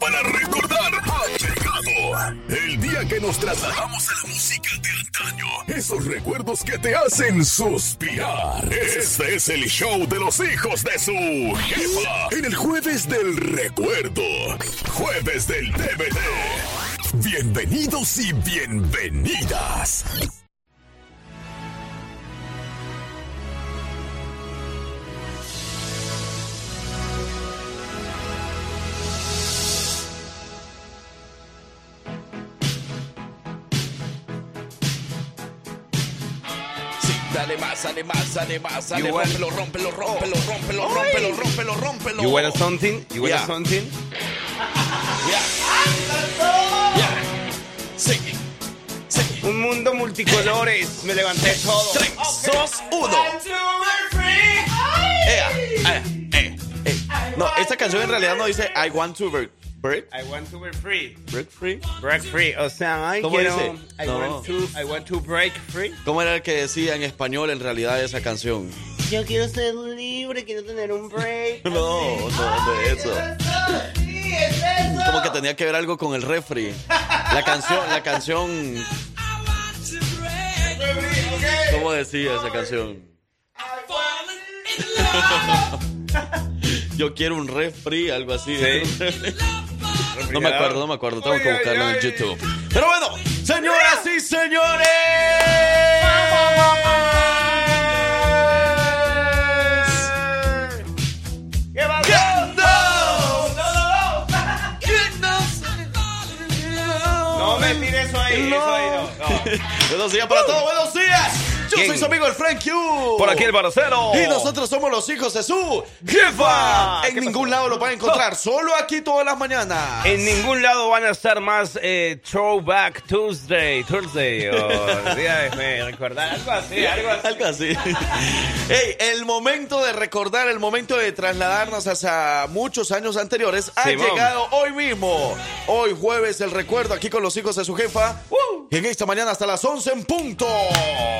para recordar ha llegado. El día que nos trasladamos a la música de antaño. Esos recuerdos que te hacen suspirar. Este es el show de los hijos de su jefa. En el jueves del recuerdo. Jueves del DVD. Bienvenidos y bienvenidas. Dale más, dale más, dale You want- rómpelo, rómpelo, rómpelo, rómpelo, rómpelo, rómpelo, rómpelo. You want something? You want Yeah. something? Yeah. Un mundo multicolores. Me levanté todo. 3, 2, 1. Ea, ea, eh, eh. No, esta canción en realidad no dice I want to break. Break? I want to be free. Break free. Break free. O sea, ay, ¿Cómo quiero. dice? I, No. want to, I want to break free. ¿Cómo era el que decía en español en realidad esa canción? Yo quiero ser libre, quiero tener un break. No, no, de eso. Como que tenía que ver algo con el refri. La canción, la canción. ¿Cómo decía esa canción? Yo quiero un refri, algo así. No me acuerdo, no me acuerdo. Tengo que buscarlo en YouTube. Pero bueno, señoras y señores. ¿Qué. No me tires eso ahí, No. eso ahí no. no. Buenos días para todos, buenos días. Yo soy su amigo el Frank Q. Por aquí el barocero. Y nosotros somos los hijos de su jefa. En ningún lado lo van a encontrar, solo aquí todas las mañanas. En ningún lado van a estar más eh, Throwback Tuesday, Thursday, o día de recordar, algo así, algo así. Algo así. Ey, el momento de recordar, el momento de trasladarnos hacia muchos años anteriores ha Simón. llegado hoy mismo. Hoy jueves el recuerdo aquí con los hijos de su jefa. En esta mañana hasta las 11 en punto.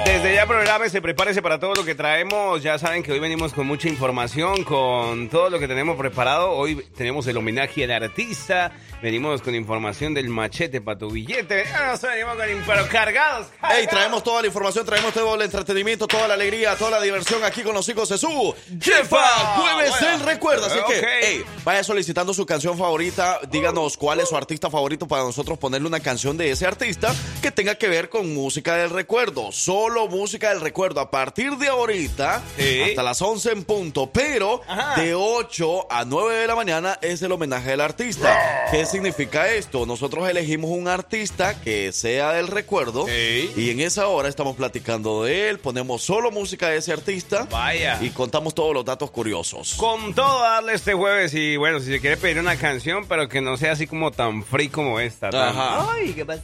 Desde ya prográmese, prepárese para todo lo que traemos. Ya saben que hoy venimos con mucha información, con todo lo que tenemos preparado. Hoy tenemos el homenaje al artista. Venimos con información del machete para tu billete. Ah, no sé, venimos con pero cargados. Hey, traemos toda la información, traemos todo el entretenimiento, toda la alegría, toda la diversión aquí con los hijos de su jefa. Jueves Bueno. el recuerdo. Así que, hey, vaya solicitando su canción favorita. Díganos cuál es su artista favorito para nosotros ponerle una canción de ese artista que tenga que ver con música del recuerdo. Solo música del recuerdo. A partir de ahorita, Sí. hasta las 11 en punto. Pero Ajá. de 8 a 9 de la mañana es el homenaje del artista. ¿Qué significa esto? Nosotros elegimos un artista que sea del recuerdo. Sí. Y en esa hora estamos platicando de él, ponemos solo música de ese artista Vaya. y contamos todos los datos curiosos. Con todo darle este jueves y bueno, si se quiere pedir una canción, pero que no sea así como tan free como esta. tan- Ajá. Ay, ¿qué pasó?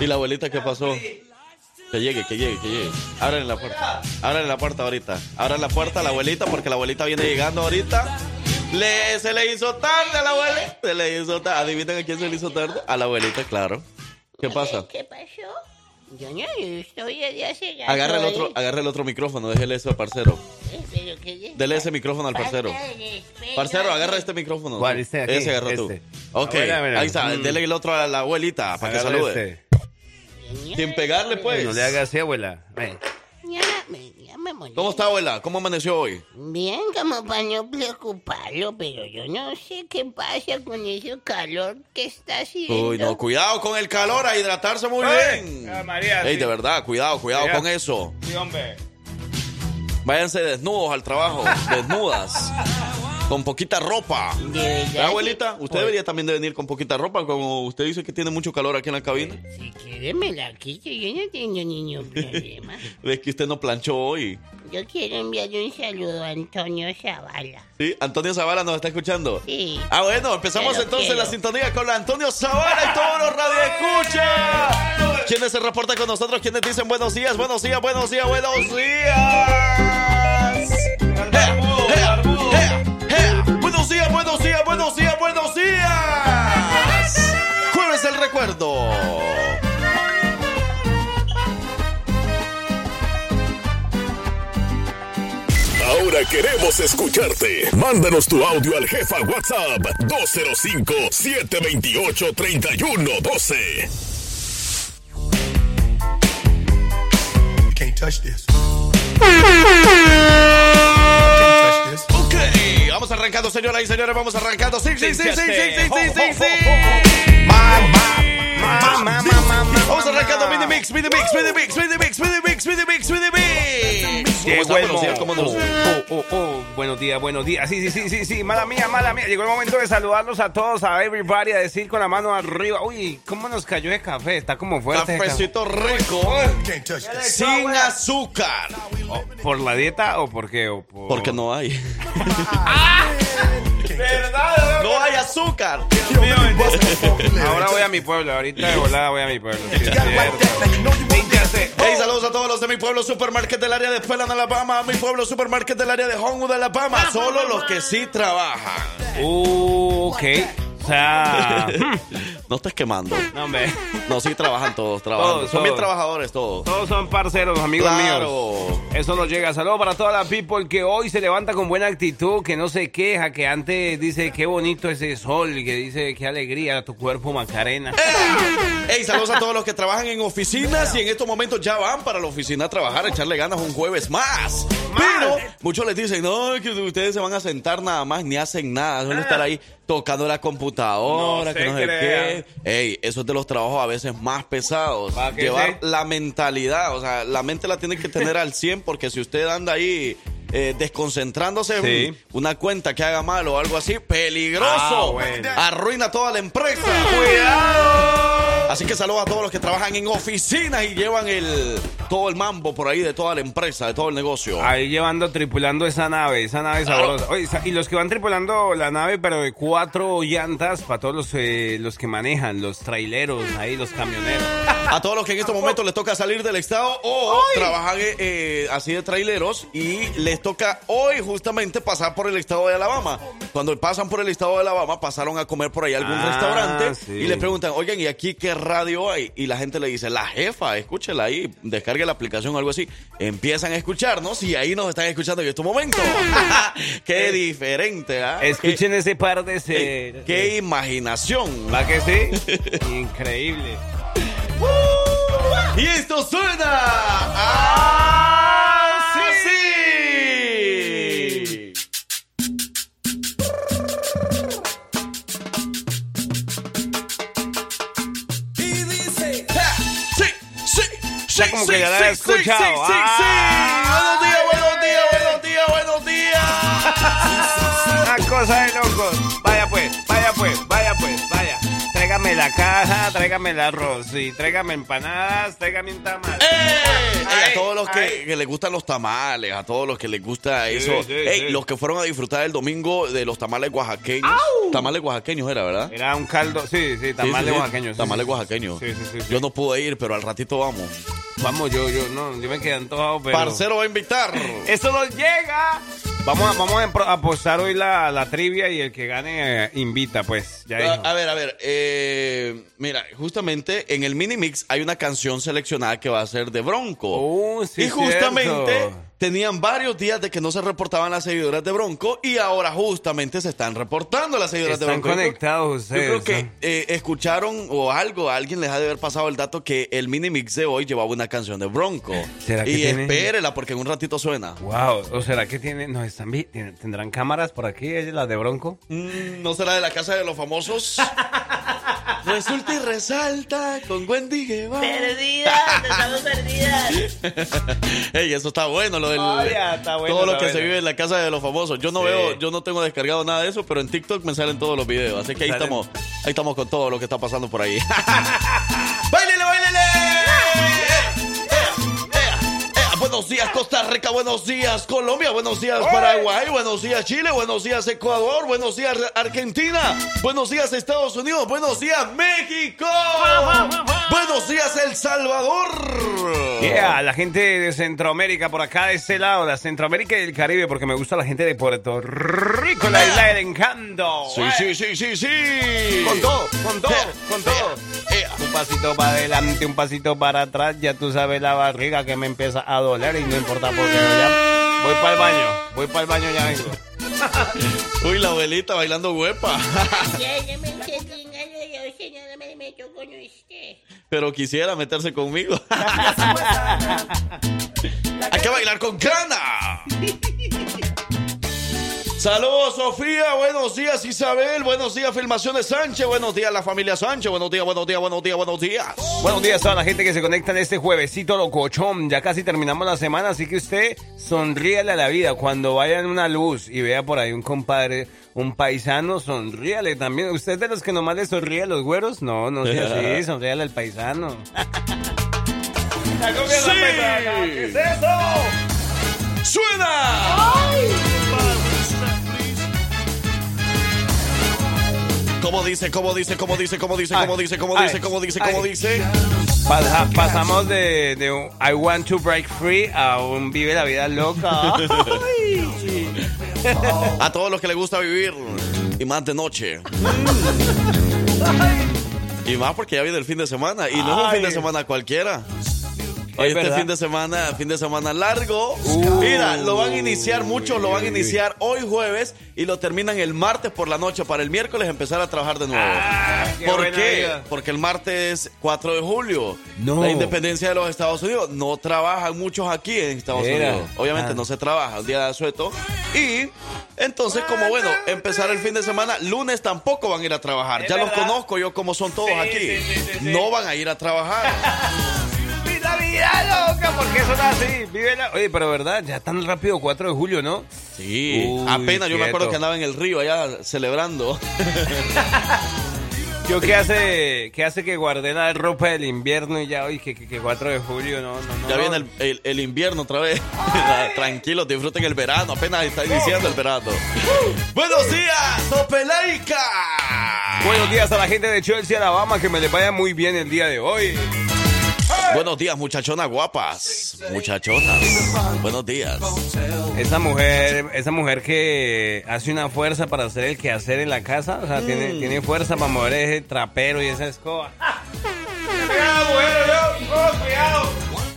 ¿Y la abuelita qué pasó? Que llegue, que llegue, que llegue. Ábranle la puerta. Ábranle la puerta ahorita. Abran la puerta a la abuelita porque la abuelita viene llegando ahorita. Le, se le hizo tarde a la abuelita. Se le hizo tarde. ¿Adivinen a quién se le hizo tarde? A la abuelita, claro. ¿Qué pasa? ¿Qué pasó? Yo no, yo estoy rato Agarra el otro, agarra el otro micrófono, déjele eso al parcero. Eh, Dele ese micrófono al parcero. De. Parcero, agarra este micrófono. ¿Cuál? Este de aquí, Ese agarra tú. este. Ok, Abuela, mira. ahí está. Mm. Dele el otro a la abuelita para que salude. este. Sin pegarle, pues. No le haga así, abuela. Ven. Me. ¿Cómo está, abuela? ¿Cómo amaneció hoy? Bien, como para no preocuparlo, pero yo no sé qué pasa con ese calor que está haciendo. Uy, no, cuidado con el calor, a hidratarse muy bien. ah, María, Ey, sí. de verdad, cuidado, cuidado con eso. Sí, hombre. Váyanse desnudos al trabajo, desnudas. Con poquita ropa. De verdad. ¿Verdad, abuelita? Usted Pues, debería también de venir con poquita ropa, como usted dice que tiene mucho calor aquí en la cabina. Si quiere me la quito, yo no tengo ningún problema. Ves que usted no planchó hoy. Yo quiero enviarle un saludo a Antonio Zavala. ¿Sí? Antonio Zavala nos está escuchando. Sí. Ah, bueno, empezamos entonces quiero. la sintonía con la Antonio Zavala y todos los radioescuchas. ¿Quiénes se reportan con nosotros? ¿Quiénes dicen buenos días, buenos días, buenos días, buenos días? ¡Ea, ea, ea, ea! Buenos días, buenos días, buenos días, buenos días. Jueves del recuerdo. Ahora queremos escucharte. Mándanos tu audio al jefa WhatsApp 205-728-3112. Can't touch this. Ok, vamos arrancando, señoras y señores, vamos arrancando. Sí, sí, sí, sí, sí, sí, sí, sí, sí. Vamos arrancando mini mix, mini mix, mini mix, mini mix, mini mix, mini mix, mini mix. ¿Cómo Llegó el momento. ¿Cómo nos- Oh, oh, oh. Buenos días, buenos días. Sí, sí, sí, sí, sí. Mala mía, mala mía. Llegó el momento de saludarlos a todos, a everybody, a decir con la mano arriba. Uy, ¿cómo nos cayó el café? Está como fuerte. Cafecito rico, sin azúcar. Oh, ¿Por la dieta o por qué? O por... Porque no hay. No hay azúcar. Ahora voy a mi pueblo. Ahorita de volada voy a mi pueblo. Sí. Hey, saludos a todos los de mi pueblo supermarket del área de Pelan, Alabama, mi pueblo supermarket del área de Homewood, Alabama. Solo los que sí trabajan. Uh, ok. O sea... No estés quemando. No, hombre. No, sí trabajan todos, trabajan. Todos, Son bien trabajadores todos. Todos son parceros, amigos Claro. míos. Eso nos llega. Saludos para toda la people que hoy se levanta con buena actitud, que no se queja, que antes dice qué bonito ese sol, que dice qué alegría tu cuerpo, Macarena. Hey, saludos a todos los que trabajan en oficinas y en estos momentos ya van para la oficina a trabajar, a echarle ganas un jueves más. Pero muchos les dicen, no, que ustedes se van a sentar nada más, ni hacen nada, suelen estar ahí tocando la computadora, No que no sé qué. Ey, eso es de los trabajos a veces más pesados. ¿Pa' que Llevar la mentalidad, o sea, la mente la tiene que tener al 100 porque si usted anda ahí eh, desconcentrándose Sí. en una cuenta que haga mal o algo así, peligroso. Ah, bueno. Arruina toda la empresa. Así que saludos a todos los que trabajan en oficinas y llevan el todo el mambo por ahí de toda la empresa, de todo el negocio. Ahí llevando, tripulando esa nave, esa nave sabrosa. Oye, y los que van tripulando la nave, pero de cuatro llantas, para todos los, eh, los que manejan, los traileros, ahí, los camioneros. A todos los que en estos momentos les toca salir del estado o trabajan eh, eh, así de traileros y les toca hoy justamente pasar por el estado de Alabama. Cuando pasan por el estado de Alabama, pasaron a comer por ahí a algún Ah, restaurante sí. y le preguntan, oigan, ¿y aquí qué radio hay? Y la gente le dice, la jefa, escúchela ahí, descargue la aplicación o algo así. Empiezan a escucharnos y ahí nos están escuchando en estos momentos. qué diferente, ¿ah? Escuchen ese par de... Ese- qué imaginación. ¿Va que sí? Increíble. Y esto suena. Ya como que ya la he escuchado. Ah. Buenos días, buenos días, buenos días, buenos días. Una cosa de locos. Vaya pues, vaya pues, vaya pues, vaya. Tráigame la caja, tráigame el arroz, y tráigame empanadas, tráigame un tamal. ¡Eh! Ay, a todos los que, les gustan los tamales, a todos los que les gusta eso. sí, Ey, sí. los que fueron a disfrutar el domingo de los tamales oaxaqueños. Tamales oaxaqueños era, ¿verdad? Era un caldo, sí, sí, tamales Sí, sí, sí. oaxaqueños. sí, Tamales oaxaqueños. Sí, sí, sí, sí. Yo no pude ir, pero al ratito vamos. Vamos, yo, yo, no, yo me quedé antojado, pero... Parcero va a invitar. ¡Eso nos llega! Vamos a, vamos a apostar hoy la, la trivia y el que gane eh, invita, pues. Ya A, ver, a ver. eh, mira, justamente en el mini mix hay una canción seleccionada que va a ser de Bronco. Sí, y justamente cierto. Tenían varios días de que no se reportaban las seguidoras de Bronco y ahora justamente se están reportando las seguidoras Están de Bronco. Creo- conectados ustedes. Yo creo que eh, escucharon o algo, alguien les ha de haber pasado el dato que el mini mix de hoy llevaba una canción de Bronco. ¿Será que y tiene? espérela porque en un ratito suena. Wow, ¿o será que tienen, nos están tendrán cámaras por aquí, las de Bronco? Mm, ¿No será de la casa de los famosos? Resulta y resalta con Wendy Guevara. Perdidas, estamos perdidas. Ey, eso está bueno, lo del está bueno, todo lo que se vive en la casa de los famosos. Yo no Sí. veo, yo no tengo descargado nada de eso, pero en TikTok me salen todos los videos, así que ahí Salen. estamos, ahí estamos con todo lo que está pasando por ahí. ¡Báilele, báilele! Buenos días Costa Rica, buenos días Colombia, buenos días Paraguay, buenos días Chile, buenos días Ecuador, buenos días Argentina, buenos días Estados Unidos, buenos días México, buenos días El Salvador. Yeah, la gente de Centroamérica por acá de este lado, la Centroamérica y el Caribe, porque me gusta la gente de Puerto Rico, la isla del encanto. Sí, sí, sí, sí, sí. Con todo, con todo, con todo. Un pasito para adelante, un pasito para atrás, ya tú sabes la barriga que me empieza a doler y no importa por qué no ya. Voy para el baño. Voy para el baño ya vengo. Uy, la abuelita bailando huepa. Pero quisiera meterse conmigo. Hay que bailar con gana. Saludos, Sofía. Buenos días, Isabel. Buenos días, Filmaciones Sánchez. Buenos días, la familia Sánchez. Buenos días, buenos días, buenos días, buenos días. Buenos días a toda la gente que se conecta en este juevesito locochón. Ya casi terminamos la semana, así que usted sonríale a la vida. Cuando vaya en una luz y vea por ahí un compadre, un paisano, sonríale también. ¿Usted es de los que nomás le sonríe a los güeros? No, no sea así, sonríale al paisano. ¿Qué es eso? ¡Suena! ¿Cómo dice, cómo dice, cómo dice, cómo dice, cómo dice, cómo dice, cómo dice, cómo dice? Pasa- pasamos de, de un I want to break free a un vive la vida loca. A todos los que les gusta vivir y más de noche. Y más porque ya viene el fin de semana. Y no es un fin de semana cualquiera. Hoy este verdad. fin de semana, fin de semana largo. Uh. Mira, lo van a iniciar, muchos lo van a iniciar hoy jueves y lo terminan el martes por la noche para el miércoles empezar a trabajar de nuevo. Ah, ¿Por qué? Porque el martes 4 de julio, No. la independencia de los Estados Unidos. No trabajan muchos aquí en Estados. Unidos. Obviamente Ah. no se trabaja el día de asueto. Y entonces, como bueno, empezar el fin de semana, lunes tampoco van a ir a trabajar. Es ya los conozco yo como son todos Sí, aquí. sí, sí. No van a ir a trabajar. ¡Vive la vida loca! ¿Por qué son así? Vive la... Oye, pero verdad, ya tan rápido 4 de julio, ¿no? Sí, Uy, apenas yo me acuerdo que andaba en el río allá celebrando. Yo qué hace, qué hace que guardé la ropa del invierno y ya hoy que, que, que 4 de julio, no, no, no. Ya viene el, el- el invierno otra vez. Tranquilos, disfruten el verano. Apenas está iniciando el verano. Buenos días, Sopeleica. Buenos días a la gente de Chelsea, Alabama, que me les vaya muy bien el día de hoy. Buenos días, muchachonas guapas. Muchachonas. Buenos días. Esa mujer, esa mujer que hace una fuerza para hacer el quehacer en la casa, o sea, tiene, tiene fuerza para mover ese trapero y esa escoba.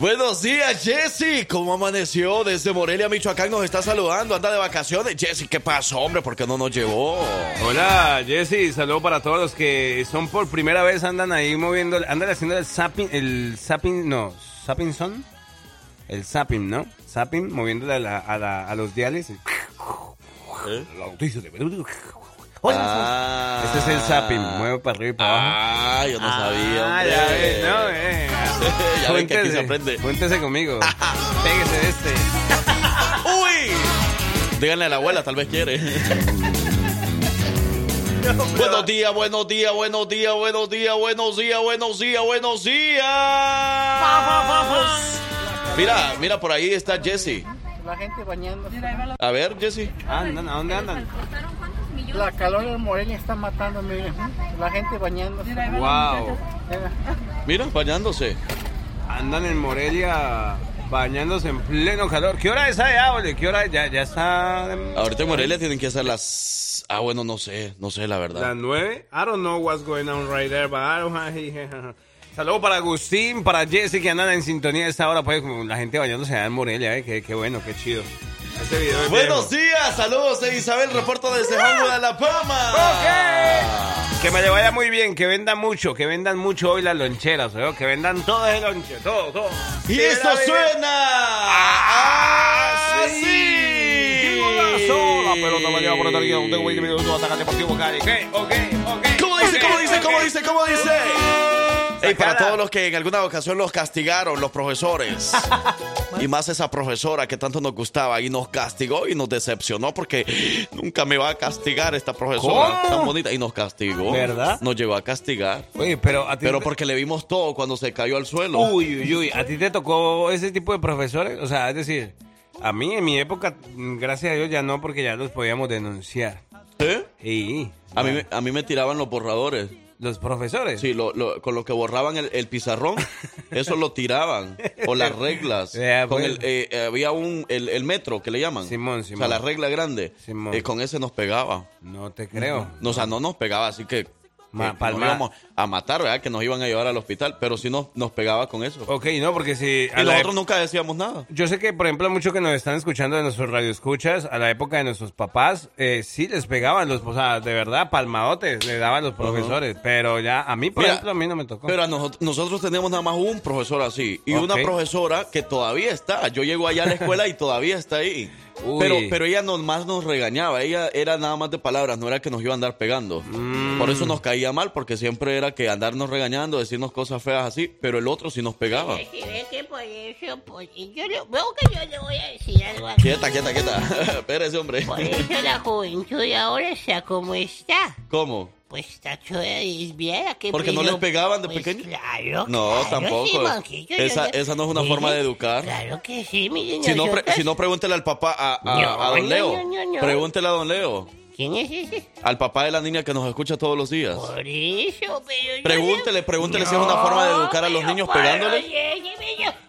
Buenos días, Jesse. ¿Cómo amaneció? Desde Morelia, Michoacán nos está saludando. Anda de vacaciones. Jesse, ¿qué pasó, hombre? ¿Por qué no nos llevó? Hola, Jesse, saludo para todos los que son por primera vez, andan ahí moviendo, andan haciendo el zapping, el zapping, no, zapping son, el zapping, ¿no? Zapping, moviéndole a, la- a, la- a los diales. ¿Eh? Ah. Este es el zapping, mueve para arriba y para abajo. Ah, yo no sabía. Ah, hombre. ya ves, no, eh. Ya ven que aquí se aprende. Cuéntese conmigo. Pégese de este. ¡Uy! Díganle a la abuela, tal vez quiere. buenos días, buenos días, buenos días, buenos días, buenos días, buenos días, buenos días. Mira, mira, por ahí está Jesse. La gente bañándose. A ver, Jesse. Andan, ¿a dónde andan? La calor en Morelia está matando, mire. La gente bañándose. Wow. Mira. Mira, bañándose. Andan en Morelia bañándose en pleno calor. ¿Qué hora es allá, ole? ¿Qué hora? Ya, ya está. Ahorita en Morelia tienen que ser las. Ah, bueno, no sé, no sé la Las verdad. nueve. I don't know what's going on right there, but I don't have- Saludos para Agustín, para Jesse que andan en sintonía a esta hora, pues como la gente bañándose allá en Morelia, eh. Qué, qué bueno, qué chido. Este video es Buenos viejo. días, saludos de Isabel, reporto desde Hollywood, Alabama. Ok. Que me le vaya muy bien, que vendan mucho, que vendan mucho hoy las loncheras, ¿eh? que vendan todo el lonche, todo, todo. Y esto suena ¡Sí! así. Golazo. La pelota me lleva por el tarjeta, un tengo 20 minutos, ataque deportivo Cali. ¿Qué? Ok, ok. ¿Cómo dice, cómo dice, cómo dice, cómo dice? Ey, para todos los que en alguna ocasión los castigaron, los profesores. y más esa profesora que tanto nos gustaba y nos castigó y nos decepcionó porque nunca me va a castigar esta profesora ¿Cómo? tan bonita. Y nos castigó. ¿Verdad? Nos llegó a castigar. Oye, pero a ti Pero te- porque le vimos todo cuando se cayó al suelo. Uy, uy, uy, ¿a ti te tocó ese tipo de profesores? O sea, es decir, a mí en mi época, mm, gracias a Dios ya no, porque ya los podíamos denunciar. ¿Eh? Y A mí, me- a mí me tiraban los borradores. los profesores. Sí, lo- lo- con lo que borraban el, el pizarrón, eso lo tiraban. O las reglas. Con el, eh, había un, el, el metro que le llaman. Simón, O Simón. sea, la regla grande. Simón. Eh, con ese nos pegaba. No te creo. No, o sea, no nos pegaba, así que Ma- que nos íbamos a matar, ¿verdad? Que nos iban a llevar al hospital, pero sí nos, nos pegaba con eso. Ok, no, porque si... a y nosotros nunca decíamos nada. Yo sé que, por ejemplo, muchos que nos están escuchando de nuestros radioescuchas, a la época de nuestros papás, eh, sí les pegaban los, o sea, de verdad, palmadotes le daban los profesores, pero ya, a mí, por Mira, ejemplo, a mí no me tocó. Pero a nosotros, nosotros teníamos nada más un profesor así y una profesora que todavía está. Yo llego allá a la escuela y todavía está ahí. Uy. Pero, pero ella nomás nos regañaba. Ella era nada más de palabras, no era que nos iba a andar pegando. Mm. Por eso nos caía mal, porque siempre era que andarnos regañando, decirnos cosas feas así, pero el otro sí nos pegaba. Si ve que por eso, pues, y yo le, veo que yo le voy a decir algo aquí. Quieta, quieta, quieta. Espérese, hombre. Por eso la juventud ahora está como está. ¿Cómo? Pues está desviada. que ¿Porque no pero- les pegaban de pues pequeño? Claro, No, claro, tampoco. sí, Monquillo, Esa- yo- esa no es una Mire, forma de educar. Claro que sí, miren. Si no, pre- nosotros- si no pregúntele al papá, a, a- No, a don no, Leo. no, no, no. Pregúntele a don Leo. ¿Quién es ese? Al papá de la niña que nos escucha todos los días. Por eso, pero yo Pregúntele, le- pregúntele si es una forma de educar a los niños pegándole.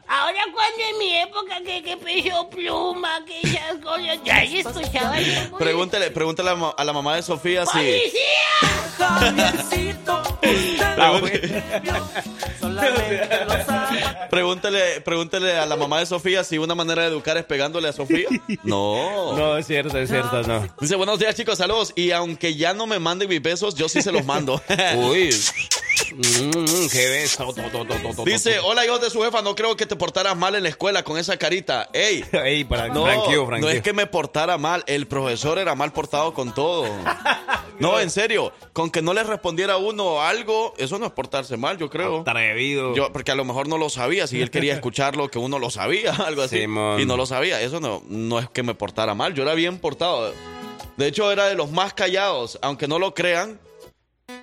Ahora cuando en mi época que, que pesó pluma, que esas cosas, ya escuchaba yo, Pregúntele, pregúntele a, ma- a la mamá de Sofía si. ¡Policía! Pregúntele, pregúntele a la mamá de Sofía si una manera de educar es pegándole a Sofía. No. No, es cierto, es cierto, no. Dice, buenos días chicos, saludos. Y aunque ya no me manden mis besos, yo sí se los mando. Uy. Mm, qué beso. To, to, to, to, to, Dice, hola hijos de su jefa, no creo que te portaras mal en la escuela con esa carita. Ey, Ey, para, no, tranquilo, no tranquilo. es que me portara mal, el profesor era mal portado con todo. No, en serio, con que no le respondiera a uno algo, eso no es portarse mal, yo creo. Atrevido. Yo, porque a lo mejor no lo sabía, si él quería escucharlo, que uno lo sabía, algo así. Simón. Y no lo sabía, eso no, no es que me portara mal, yo era bien portado. De hecho, era de los más callados, aunque no lo crean,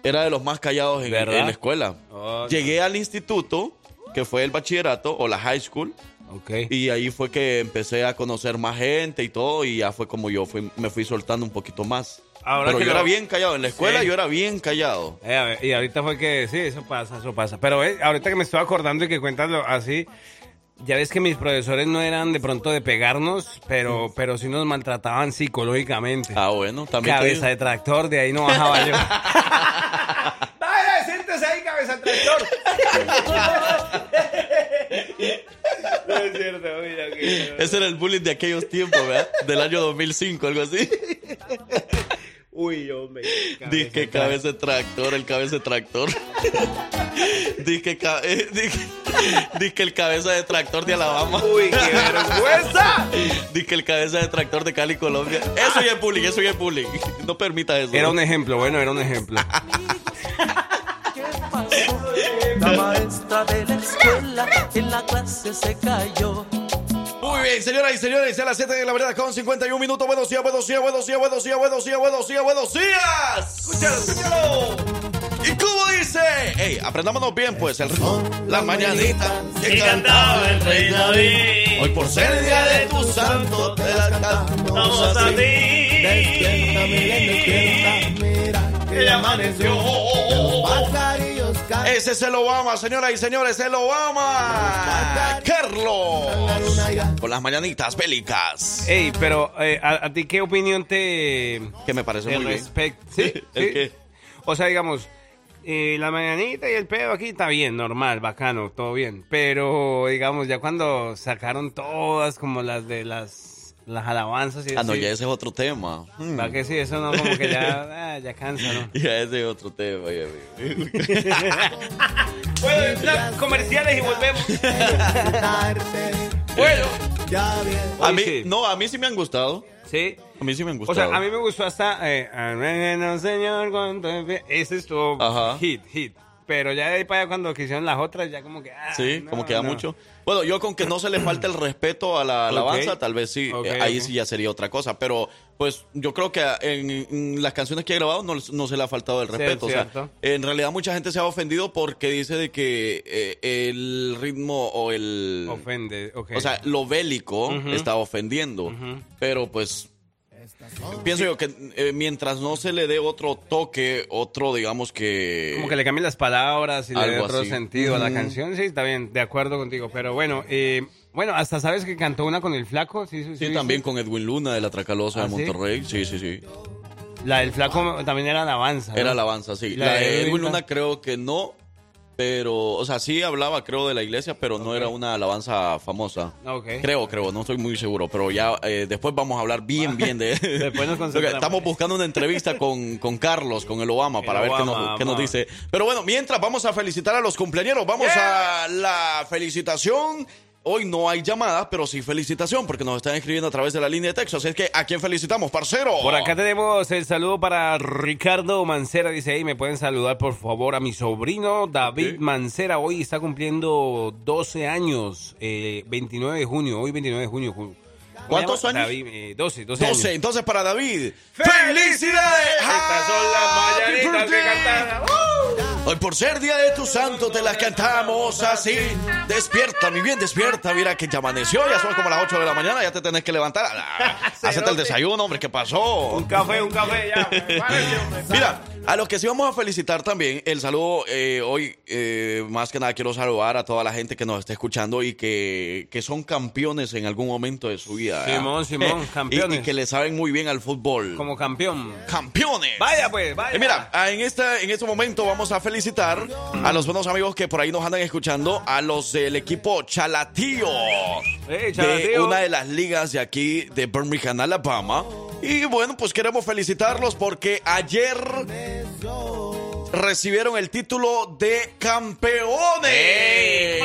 era de los más callados en, la escuela. Oh, Llegué al instituto, que fue el bachillerato o la high school, Ok. y ahí fue que empecé a conocer más gente y todo, y ya fue como yo fui, me fui soltando un poquito más. Ahora Pero que yo lo- era bien callado, en la escuela Sí. yo era bien callado. Eh, ver, y ahorita fue que, sí, eso pasa, eso pasa. Pero eh, ahorita que me estoy acordando y que cuentas así, ya ves que mis profesores no eran de pronto de pegarnos, pero, pero sí nos maltrataban psicológicamente. Ah, bueno, también. cabeza de tractor, de ahí no bajaba yo. ¡Vaya, siéntese ahí, cabeza de tractor! no es cierto, mira que... Ese era el bullying de aquellos tiempos, ¿verdad? Del año 2005, algo así. Uy, hombre. Dije cabeza de tractor, el cabeza de tractor. Eh, dije, dije el cabeza de tractor de Alabama. Uy, qué vergüenza. Dije el cabeza de tractor de Cali, Colombia. Eso ya es bullying, eso ya es bullying. No permita eso. Era un ejemplo, bueno, era un ejemplo. La maestra de la escuela en la clase se cayó. Muy bien, señoras y señores, a las 7 de la verdad con 51 minutos. Buenos días, buenos días, buenos días, buenos días, buenos días, buenos días, buenos días. Escúchalo, escúchalo. ¿Y cómo dice? Ey, aprendámonos bien, pues, el ritmo. La mañanita que cantaba el rey David. Hoy por ser el día de tu santo, te la cantamos a ti. Despierta, Milen, despierta, mira que ya amaneció. Cantan, Ese es el Obama, señoras y señores, el Obama. Carlos. Con las mañanitas bélicas. Ey, pero eh, ¿a, a ti qué opinión te, Que me parece muy bien. ¿Sí? ¿El sí. qué? O sea, digamos, eh, la mañanita y el pedo aquí está bien, normal, bacano, todo bien. Pero, digamos, ya cuando sacaron todas como las de las, las alabanzas y Ah, no, así, ya ese es otro tema. Hmm. ¿Va que sí? Eso no, como que ya, ah, ya cansa, ¿no? Ya ese es otro tema, ya. Bueno, comerciales y volvemos. Bueno. A mí, sí. no, a mí sí me han gustado. Sí. A mí sí me han O gustado. sea, a mí me gustó hasta eh, no, señor, es- ese estuvo Ajá. hit, hit. Pero ya de ahí para allá cuando quisieron las otras, ya como que. ah, Sí, no, como que da no. mucho. Bueno, yo con que no se le falte el respeto a la alabanza, tal vez sí. Eh, ahí sí ya sería otra cosa. Pero, pues, yo creo que en, en las canciones que he grabado no, no se le ha faltado el Sí, respeto. o sea, cierto. en realidad mucha gente se ha ofendido porque dice de que eh, el ritmo o el... Ofende. O sea, lo bélico está ofendiendo. Pero pues pienso yo que eh, mientras no se le dé otro toque, otro digamos que como que le cambien las palabras y le dé Algo otro así. sentido a la canción. Sí, está bien, de acuerdo contigo. Pero bueno, eh, bueno, hasta sabes que cantó una con el flaco. Sí, sí, Sí, sí, también sí. con Edwin Luna de la Tracalosa ¿Ah, de sí? Monterrey. Sí, sí, sí. La del flaco también era alabanza. ¿no? Era alabanza, sí. La La, de Edwin. Luna creo que no, pero, o sea, sí hablaba, creo, de la iglesia, pero no era una alabanza famosa. Ok. Creo, creo, no estoy muy seguro, pero ya eh, después vamos a hablar bien, bien de... Después nos concentramos. Estamos buscando una entrevista con, con Carlos, con el Obama, El para ver qué nos, qué nos dice. Pero bueno, mientras vamos a felicitar a los cumpleaños, vamos a la felicitación. Hoy no hay llamadas, pero sí felicitación, porque nos están escribiendo a través de la línea de texto. Así es que, ¿a quién felicitamos, parcero? Por acá tenemos el saludo para Ricardo Mancera. Dice, ahí me pueden saludar por favor a mi sobrino David. Mancera. Hoy está cumpliendo 12 años, eh, 29 de junio. Hoy 29 de junio. ju- ¿Cómo ¿Cuántos años? David, eh, 12, 12, 12. años. Entonces, para David, ¡Felicidades! Estas son las Happy mañanitas que. Hoy por ser día de tu santo te las cantamos así. Despierta, mi bien, despierta. Mira que ya amaneció, ya son como las 8 de la mañana, ya te tenés que levantar. Ah, Hacete el desayuno, hombre, ¿qué pasó? Un café, un café, ya. Mira, a los que sí vamos a felicitar también, el saludo eh, hoy, eh, más que nada quiero saludar a toda la gente que nos está escuchando y que, que son campeones en algún momento de su vida. Simón, Simón, Y- campeones. Y, que le saben muy bien al fútbol. Como campeón. campeones. Vaya pues, vaya. Eh, mira, ah, en, esta, en este momento vamos a felicitar a los buenos amigos que por ahí nos andan escuchando, a los del equipo Chalatío, Eh, de Chalatío. una de las ligas de aquí de Birmingham, Alabama. Y bueno, pues queremos felicitarlos porque ayer recibieron el título de campeones.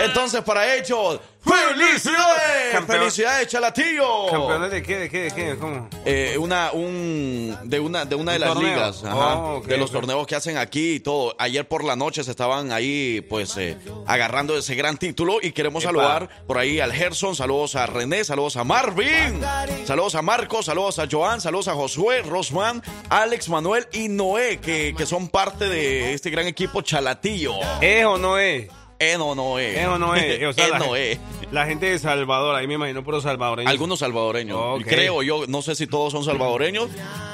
Entonces, para ellos, ¡felicidades! Campeón. ¡Felicidades, Chalatío! ¿Campeones de qué? ¿De qué? ¿De qué? ¿Cómo? Eh, una, un, de una, de una de ¿Un las torneo? ligas, ajá, Oh, de los torneos que hacen aquí y todo. Ayer por la noche se estaban ahí, pues, eh, agarrando ese gran título y queremos Epa. saludar por ahí al Gerson, saludos a René, saludos a Marvin, saludos a Marcos, saludos a Joan, saludos a Josué, Rosman, Alex, Manuel y Noé, que, que son parte de este gran equipo Chalatillo. ¿Es o no es? Eno Noé. ¿Es o no es? O sea, la, Noé. la gente de Salvador, ahí me imagino puro salvadoreños. Algunos salvadoreños. Creo yo, no sé si todos son salvadoreños.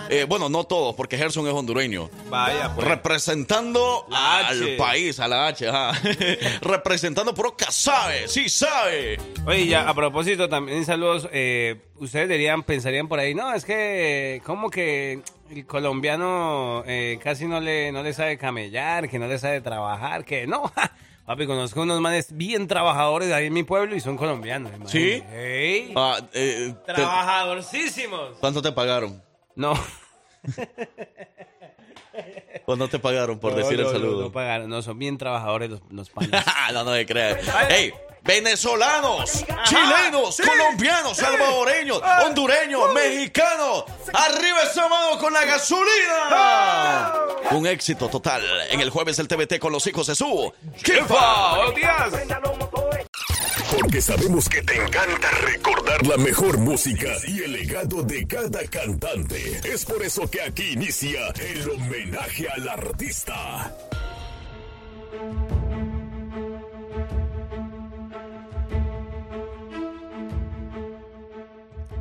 Eh, bueno, no todos, porque Gerson es hondureño. Vaya, pues. Representando al país, a la H, ajá. Representando por que sabe, sí sabe. Oye, ya, a propósito, también saludos. eh, ustedes dirían, pensarían por ahí, no, es que, como que el colombiano eh, casi no le, no le sabe camellar, que no le sabe trabajar, que no. Papi, conozco unos manes bien trabajadores ahí en mi pueblo y son colombianos. hermano. ¿Sí? Ey, Ah, eh, te- Trabajadorcísimos. ¿Cuánto te pagaron? No. ¿Cuánto te pagaron por decir No, el no, saludo? No, no pagaron, no, son bien trabajadores los, los panas. no, no me creas. ¡Ey! Venezolanos, chilenos, colombianos, salvadoreños, hondureños, mexicanos. ¡Arriba esa mano con la gasolina! Un éxito total en el jueves del TBT con los hijos de su jefa. ¡Buenos días! Porque sabemos que te encanta recordar la mejor música y el legado de cada cantante. Es por eso que aquí inicia el homenaje al artista.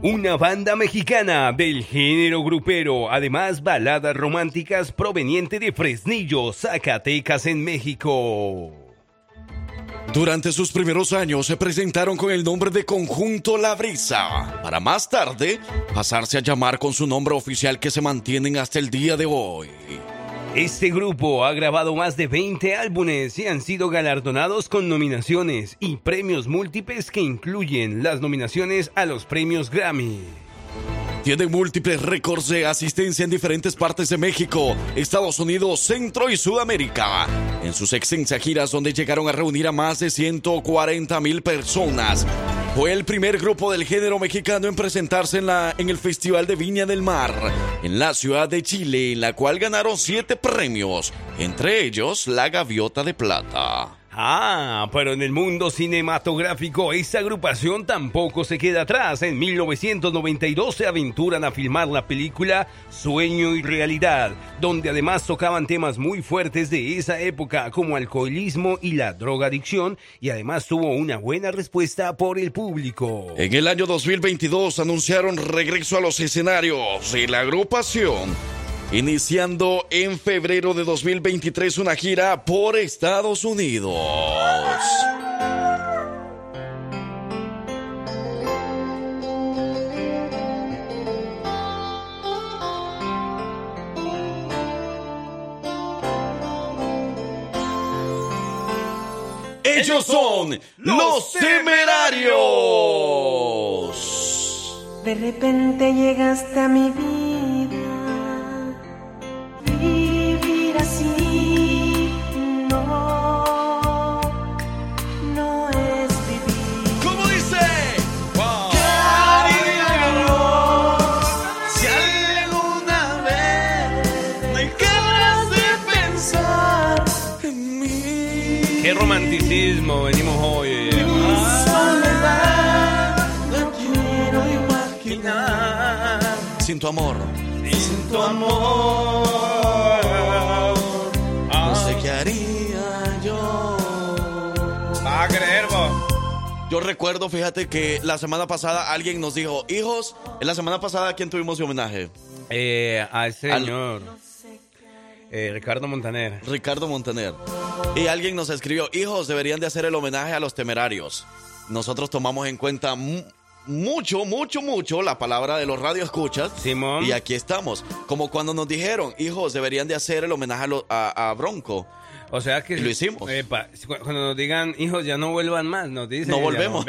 Una banda mexicana del género grupero, además baladas románticas proveniente de Fresnillo, Zacatecas en México. Durante sus primeros años se presentaron con el nombre de Conjunto La Brisa, para más tarde pasarse a llamar con su nombre oficial que se mantienen hasta el día de hoy. Este grupo ha grabado más de 20 álbumes y han sido galardonados con nominaciones y premios múltiples que incluyen las nominaciones a los premios Grammy. Tienen múltiples récords de asistencia en diferentes partes de México, Estados Unidos, Centro y Sudamérica. En sus extensas giras donde llegaron a reunir a más de 140 mil personas. Fue el primer grupo del género mexicano en presentarse en, la, en el Festival de Viña del Mar, en la ciudad de Chile, en la cual ganaron siete premios, entre ellos la Gaviota de Plata. Ah, pero en el mundo cinematográfico esta agrupación tampoco se queda atrás. En 1992 se aventuran a filmar la película Sueño y Realidad, donde además tocaban temas muy fuertes de esa época como alcoholismo y la drogadicción y además tuvo una buena respuesta por el público. En el año 2022 anunciaron regreso a los escenarios de la agrupación, iniciando en febrero de 2023 una gira por Estados Unidos. Ellos son los temerarios. De repente llegaste a mi vida romanticismo venimos hoy. Soledad, no quiero imaginar. Sin tu amor, sin tu amor, no sé qué haría yo. Va a creer vos. Yo recuerdo, fíjate que la semana pasada alguien nos dijo, hijos, en la semana pasada, ¿a quién tuvimos de homenaje? Eh, al Al- señor eh, Ricardo Montaner. Ricardo Montaner. Y alguien nos escribió, hijos, deberían de hacer el homenaje a los temerarios. Nosotros tomamos en cuenta mu- mucho, mucho, mucho la palabra de los radioescuchas. Simón. Y aquí estamos. Como cuando nos dijeron, hijos, deberían de hacer el homenaje a, lo- a- a Bronco. O sea que Y lo hicimos. Epa, cuando nos digan, hijos, ya no vuelvan más, nos dicen. No volvemos.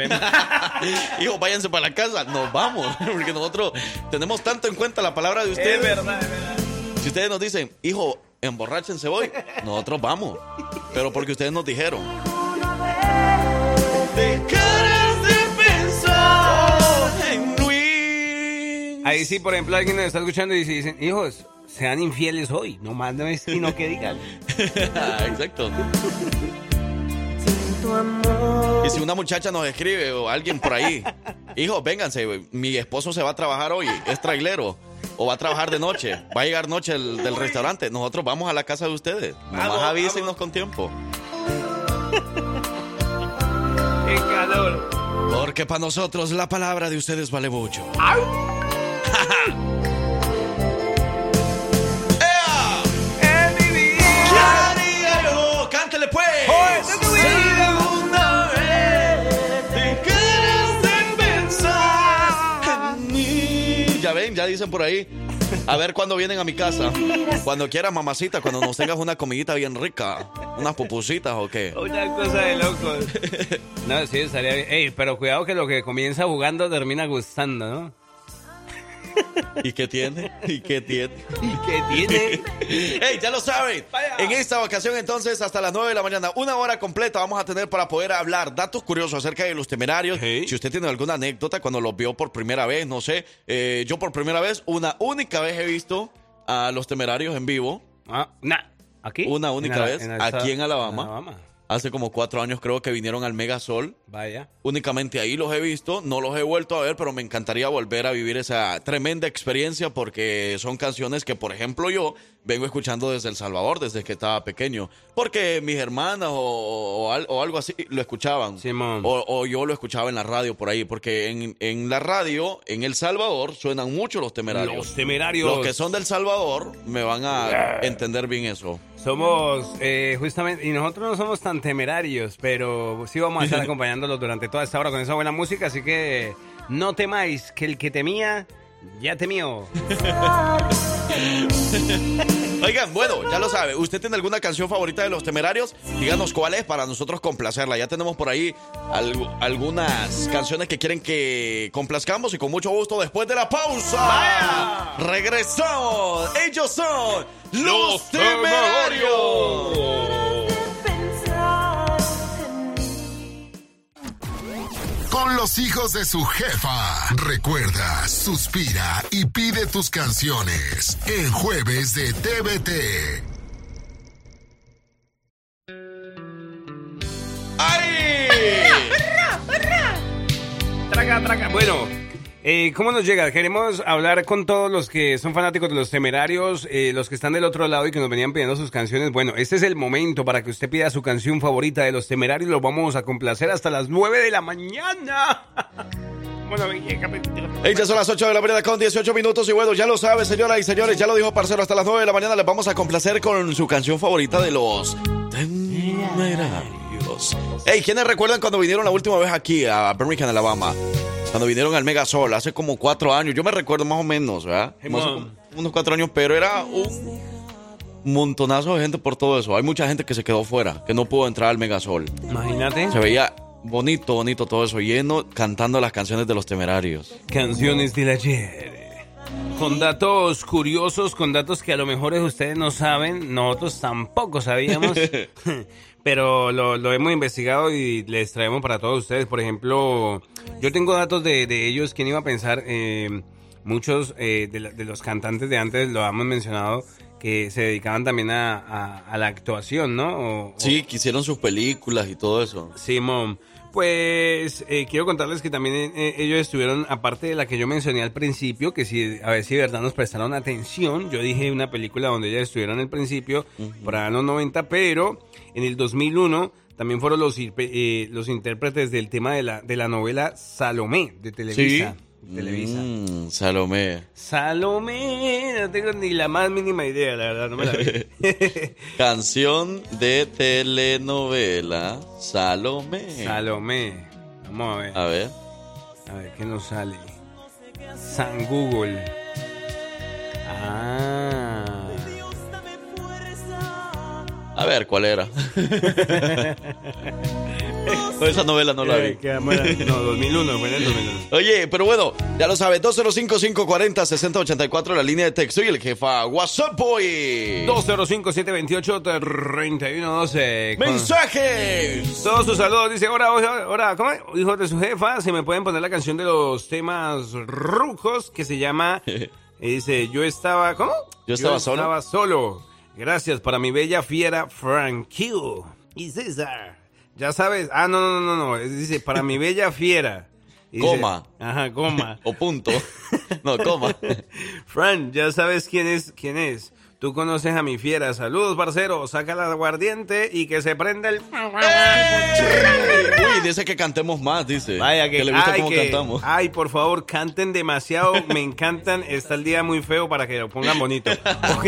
hijos, váyanse para la casa. Nos vamos. Porque nosotros tenemos tanto en cuenta la palabra de ustedes. Es verdad, es verdad. Si ustedes nos dicen, hijo, emborráchense hoy, nosotros vamos. Pero porque ustedes nos dijeron. Ahí sí, por ejemplo, alguien nos está escuchando y dicen, hijos, sean infieles hoy, no más no es sino que digan. Exacto. Y si una muchacha nos escribe o alguien por ahí, hijo, vénganse, mi esposo se va a trabajar hoy, es trailero. O va a trabajar de noche, va a llegar noche el- del restaurante. Nosotros vamos a la casa de ustedes. Nomás Vamos, avísenos con tiempo. ¡Qué calor! Porque para nosotros la palabra de ustedes vale mucho. ¡Ea! ¿Qué haría yo? ¡Cántele pues! Segunda Ya dicen por ahí. A ver cuándo vienen a mi casa. Cuando quieras, mamacita, cuando nos tengas una comidita bien rica. Unas pupusitas o qué. Una cosa de locos. No, sí, estaría bien. Pero cuidado que lo que comienza jugando termina gustando, ¿no? ¿Y qué tiene? ¿Y qué tiene? ¿Y qué tiene? ¡Ey, ya lo saben! Vaya. En esta ocasión, entonces, hasta las 9 de la mañana, una hora completa vamos a tener para poder hablar datos curiosos acerca de los temerarios. Si usted tiene alguna anécdota cuando los vio por primera vez, no sé. eh, yo por primera vez, una única vez he visto a los temerarios en vivo. Ah, nah. ¿Aquí? Una única En vez, aquí estado- en Alabama. Hace como cuatro años creo que vinieron al Megasol. Vaya. Únicamente ahí los he visto, no los he vuelto a ver, pero me encantaría volver a vivir esa tremenda experiencia porque son canciones que, por ejemplo, yo vengo escuchando desde El Salvador, desde que estaba pequeño, porque mis hermanas o, o o algo así lo escuchaban. Simón. O, o yo lo escuchaba en la radio por ahí, porque en, en la radio, en El Salvador, suenan mucho los temerarios. Los temerarios. Los que son del Salvador me van a entender bien eso. Somos, eh, justamente, y nosotros no somos tan temerarios, pero sí vamos a estar acompañándolos durante toda esta hora con esa buena música, así que no temáis que el que temía, ya temió. Oigan, bueno, ya lo sabe. ¿Usted tiene alguna canción favorita de los temerarios? Díganos cuál es para nosotros complacerla. Ya tenemos por ahí al- algunas canciones que quieren que complazcamos y con mucho gusto después de la pausa. Regresamos. Ellos son los temerarios. Pensar Con los hijos de su jefa. Recuerda, suspira y pide tus canciones en jueves de TVT. ¡Ay! Traga, traga. Bueno, eh, ¿cómo nos llega? Queremos hablar con todos los que son fanáticos de los temerarios, eh, los que están del otro lado y que nos venían pidiendo sus canciones. Bueno, este es el momento para que usted pida su canción favorita de los temerarios. Lo vamos a complacer hasta las 9 de la mañana. Bueno, Ey, ya son las 8 de la mañana con 18 minutos y bueno, ya lo sabe, señoras y señores, ya lo dijo Parcero, hasta las 9 de la mañana les vamos a complacer con su canción favorita de los temerarios. Ey, ¿quiénes recuerdan cuando vinieron la última vez aquí a Birmingham, Alabama? Cuando vinieron al Megasol, hace como cuatro años, yo me recuerdo más o menos, ¿verdad? Hey, unos cuatro años, pero era un, montonazo de gente por todo eso. Hay mucha gente que se quedó fuera, que no pudo entrar al Megasol. Imagínate. Se veía bonito, bonito todo eso, lleno cantando las canciones de los temerarios. Canciones del ayer. Con datos curiosos, con datos que a lo mejor ustedes no saben, nosotros tampoco sabíamos, pero lo, lo hemos investigado y les traemos para todos ustedes. Por ejemplo, yo tengo datos de, de ellos, ¿quién iba a pensar? Eh, muchos eh, de, la- de los cantantes de antes, lo hemos mencionado, que se dedicaban también a, a- a la actuación, ¿no? O- o- Sí, que hicieron sus películas y todo eso. Simón, pues eh, quiero contarles que también eh, ellos estuvieron, aparte de la que yo mencioné al principio, que si a ver si de verdad nos prestaron atención, yo dije una película donde ellas estuvieron al principio, en los 90, pero en el 2001 también fueron los, eh, los intérpretes del tema de la, de la novela Salomé de Televisa. de Televisa. Mm, Salomé. Salomé, no tengo ni la más mínima idea, la verdad, no me la vi. Canción de telenovela Salomé. Salomé, vamos a ver. A ver. A ver, ¿qué nos sale? San Google. Ah. A ver, ¿cuál era? No, esa novela no la vi. Eh, bueno, No, 2001, fue en el 2001. Oye, pero bueno, ya lo sabes, 205-540-6084, la línea de texto y el jefa WhatsApp Boy. 205-728-3112. Con ¡Mensajes! Todos sus saludos. Dice, ahora, ahora, ¿cómo es? Hijos de su jefa, se me pueden poner la canción de los temas rucos que se llama... y dice, yo estaba, ¿cómo? Yo estaba solo. estaba solo. Gracias para mi bella fiera Frank Q. Y César. Ya sabes, ah, no, no, no, no, dice, para mi bella fiera. Dice- Coma. Ajá, coma. O punto. No, coma. Fran, ya sabes quién es, quién es. Tú conoces a mi fiera. Saludos, parcero. Saca la aguardiente y que se prenda el... Uy, dice que cantemos más, dice. Vaya que, le gusta ay, cómo que- cantamos. ay, por favor, canten demasiado, me encantan. Está el día muy feo para que lo pongan bonito. Ok.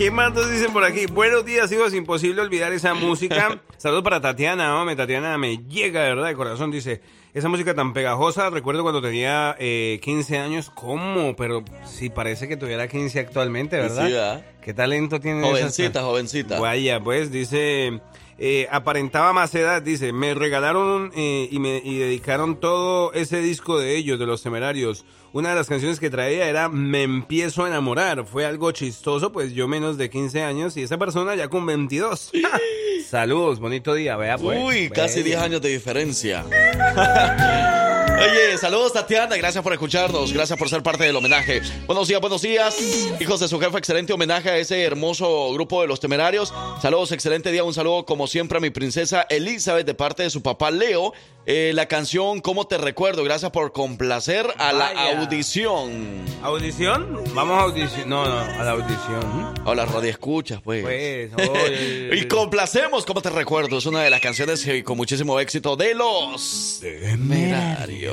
¿Qué más nos dicen por aquí? Buenos días, hijos. Imposible olvidar esa música. Saludos para Tatiana, hombre. Tatiana me llega de verdad de corazón. Dice, esa música tan pegajosa. Recuerdo cuando tenía eh, 15 años. ¿Cómo? Pero sí, parece que tuviera 15 actualmente, ¿verdad? Sí, ¿verdad? ¿Qué talento tiene esa- Jovencita, jovencita. Vaya, pues dice, eh, aparentaba más edad, dice, me regalaron eh, y me y dedicaron todo ese disco de ellos, de los temerarios. Una de las canciones que traía era Me empiezo a enamorar. Fue algo chistoso, pues yo menos de 15 años y esa persona ya con 22. Saludos, bonito día, vea pues. Uy, casi Vaya. 10 años de diferencia. Oye, saludos Tatiana, gracias por escucharnos, gracias por ser parte del homenaje. Buenos días, buenos días. Hijos de su jefe, excelente homenaje a ese hermoso grupo de los temerarios. Saludos, excelente día, un saludo como siempre a mi princesa Elizabeth de parte de su papá Leo. Eh, la canción ¿Cómo te recuerdo? Gracias por complacer a la Vaya. audición. ¿Audición? Vamos a audición. No, no, a la audición. A la radio escuchas, pues. Pues, oye. y complacemos, ¿cómo te recuerdo? Es una de las canciones con muchísimo éxito de los temerarios.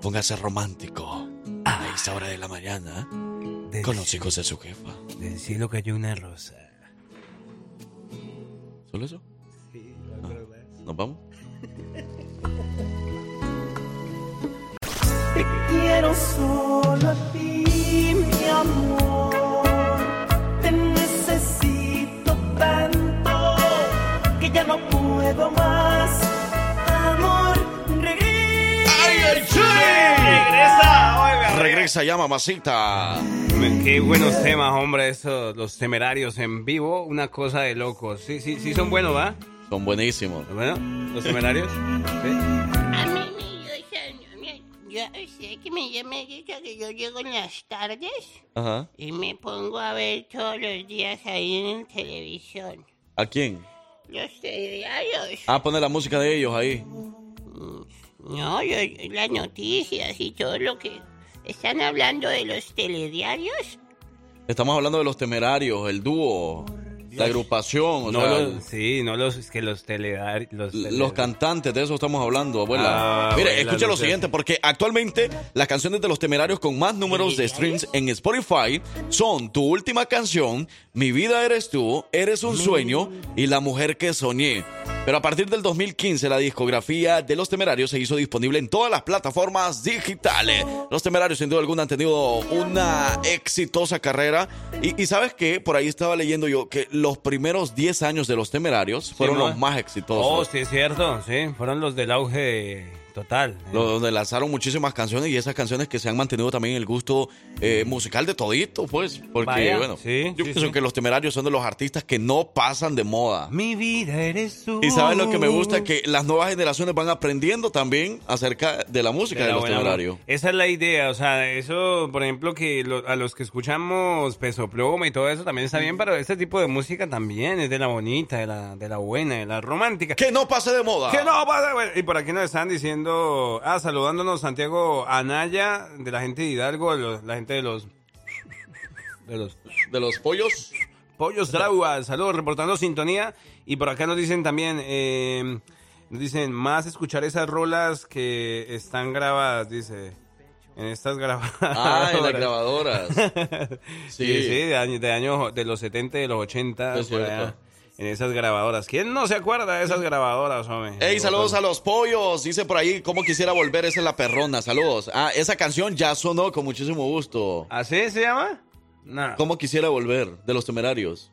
Póngase romántico a esta hora de la mañana con los hijos de su jefa. Del cielo cayó una rosa. ¿Solo eso? Ah, ¿Nos vamos? Te quiero solo a ti, mi amor. Regresa ya, mamacita. Qué buenos temas, hombre, esos, los temerarios en vivo, una cosa de locos. Sí, sí, sí son buenos, ¿va? Son buenísimos. Bueno, los temerarios. ¿Sí? A mí me gusta, yo sé que me llama que yo llego en las tardes Ajá. y me pongo a ver todos los días ahí en televisión. ¿A quién? Los telediarios. Ah, pone la música de ellos ahí. No, yo, las noticias y todo lo que están hablando de los telediarios. Estamos hablando de los temerarios, el dúo, la agrupación, o No sea, los, sí, no los, que los teledar, los, Los cantantes, de eso estamos hablando, abuela. Ah, Mire, abuela, escucha lo sé. siguiente, porque actualmente las canciones de los temerarios con más números de streams en Spotify son Tu Última Canción, Mi Vida Eres Tú, Eres un Sueño y La Mujer que Soñé. Pero a partir del 2015 la discografía de Los Temerarios se hizo disponible en todas las plataformas digitales. Los Temerarios sin duda alguna han tenido una exitosa carrera. Y, y sabes que por ahí estaba leyendo yo que los primeros 10 años de Los Temerarios fueron los más Oh, exitosos. sí, es cierto, sí. Fueron los del auge total. Donde lanzaron muchísimas canciones y esas canciones que se han mantenido también el gusto eh, musical de todito, pues. Porque, Vaya, bueno, sí, yo sí, pienso sí. que los temerarios son de los artistas que no pasan de moda. Mi vida eres tú. Y sabes lo que me gusta, que las nuevas generaciones van aprendiendo también acerca de la música de, los temerarios. Esa es la idea, o sea, eso, por ejemplo, que lo- a los que escuchamos Peso Pluma y todo eso también está bien, pero este tipo de música también es de la bonita, de la, de la buena, de la romántica. Que no pase de moda. Que no pasa, güey. Y por aquí nos están diciendo, ah, saludándonos Santiago Anaya, de la gente de Hidalgo, de los- la gente de los... De los De los pollos. Pollos Dragua, saludos, reportando sintonía. Y por acá nos dicen también, eh, nos dicen, más escuchar esas rolas que están grabadas, dice. En estas grabadoras. Ah, en las grabadoras. Sí, Sí. sí, de años, de de los 70 y de los 80. Es por cierto. allá, en esas grabadoras. ¿Quién no se acuerda de esas grabadoras, hombre? Ey, saludos a los pollos. Dice por ahí, ¿cómo quisiera volver? Esa es la perrona. Saludos. Ah, esa canción ya sonó con muchísimo gusto. ¿Así se llama? No. ¿Cómo quisiera volver? De los temerarios.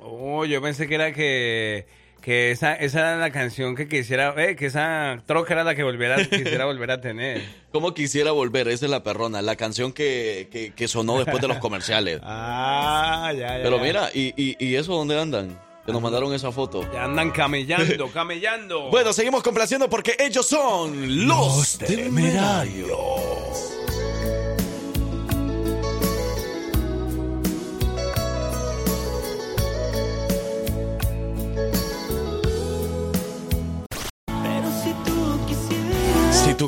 Oh, yo pensé que era que, que esa, esa era la canción que quisiera, eh, que esa troca era la que volviera, quisiera volver a tener. ¿Cómo quisiera volver? Esa es la perrona. La canción que, que, que sonó después de los comerciales. Ah, ya, ya. Pero mira, ¿y, y, y eso dónde andan? Que nos mandaron esa foto. Ya andan camellando, camellando. Bueno, seguimos complaciendo porque ellos son los temerarios.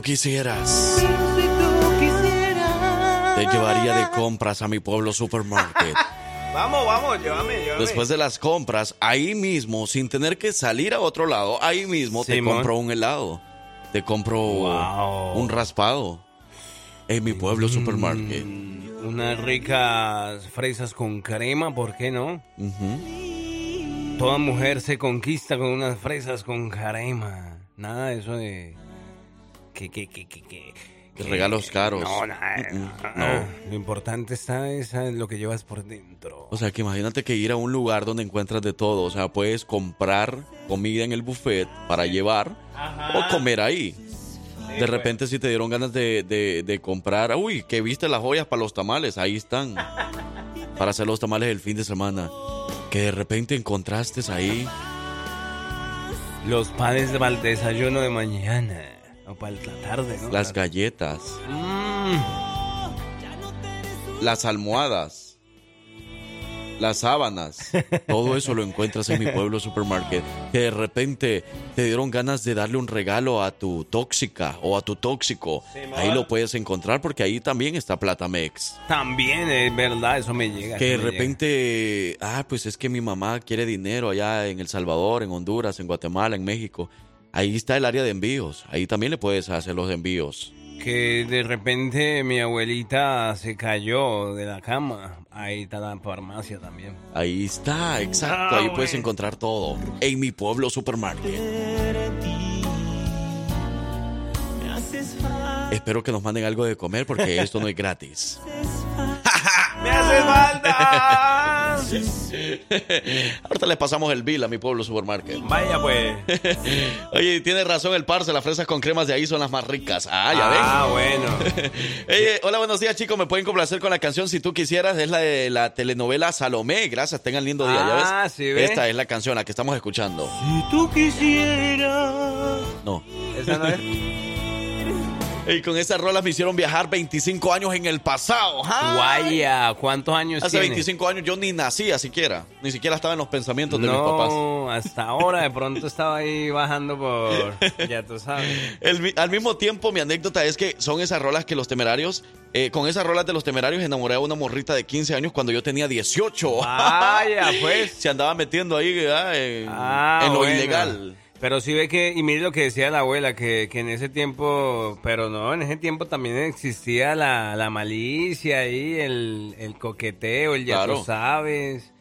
Quisieras, te llevaría de compras a mi pueblo supermarket. Vamos, vamos, llévame, llévame. Después de las compras, ahí mismo, sin tener que salir a otro lado, ahí mismo te compro un helado. Te compro Wow. un raspado. En mi pueblo supermarket. Mm, unas ricas fresas con crema, ¿por qué no? Toda mujer se conquista con unas fresas con crema. Nada de eso de... Que, que, que, que, regalos caros. No, Mm, no. no. Lo importante está esa, lo que llevas por dentro. O sea, que imagínate que ir a un lugar donde encuentras de todo. O sea, puedes comprar comida en el buffet para llevar o comer ahí. De repente si te dieron ganas de, de- de comprar, uy, que viste las joyas para los tamales, ahí están. Para hacer los tamales el fin de semana. Que de repente encontraste ahí. Los panes para el desayuno de mañana. O para la tarde, ¿no? Las galletas, Mm, las almohadas, las sábanas. Todo eso lo encuentras en mi pueblo supermarket. Que de repente te dieron ganas de darle un regalo a tu tóxica o a tu tóxico. Ahí lo puedes encontrar porque ahí también está Platamex. también es verdad, eso me llega. Que de llega. repente, ah, pues es que mi mamá quiere dinero allá en El Salvador, en Honduras, en Guatemala, en México. Ahí está el área de envíos. Ahí también le puedes hacer los envíos. Que de repente mi abuelita se cayó de la cama. Ahí está la farmacia también. Ahí está, exacto. Ah, Ahí puedes encontrar todo. En mi pueblo supermarket. Espero que nos manden algo de comer porque esto no es gratis. ¡Me hace falta! Ahorita les pasamos el bill a mi pueblo supermarket. Vaya pues. Oye, tiene razón el parce, las fresas con cremas de ahí son las más ricas. Ah, ya ven. Ah, bueno. Ey, hola, buenos días, chicos. Me pueden complacer con la canción Si tú quisieras. Es la de la telenovela Salomé. Gracias, tengan lindo día. ¿ya Ah, ves? sí, ¿ve? Esta es la canción, la que estamos escuchando. Si tú quisieras, No. ¿Esa no es? Y con esas rolas me hicieron viajar 25 años en el pasado. ¡Ah! Guaya, ¿cuántos años Hace tiene? 25 años yo ni nacía siquiera. Ni siquiera estaba en los pensamientos de mis papás. No, hasta ahora de pronto estaba ahí bajando por... Ya tú sabes. El al mismo tiempo, mi anécdota es que son esas rolas que los temerarios, eh, con esas rolas de los temerarios enamoré a una morrita de 15 años cuando yo tenía 18. Vaya, pues. Se andaba metiendo ahí Ah, en lo bueno. ilegal. Pero sí ve que, y mire lo que decía la abuela, que, que en ese tiempo, pero no, en ese tiempo también existía la, la malicia ahí, el, el coqueteo, el ya Claro. tú sabes.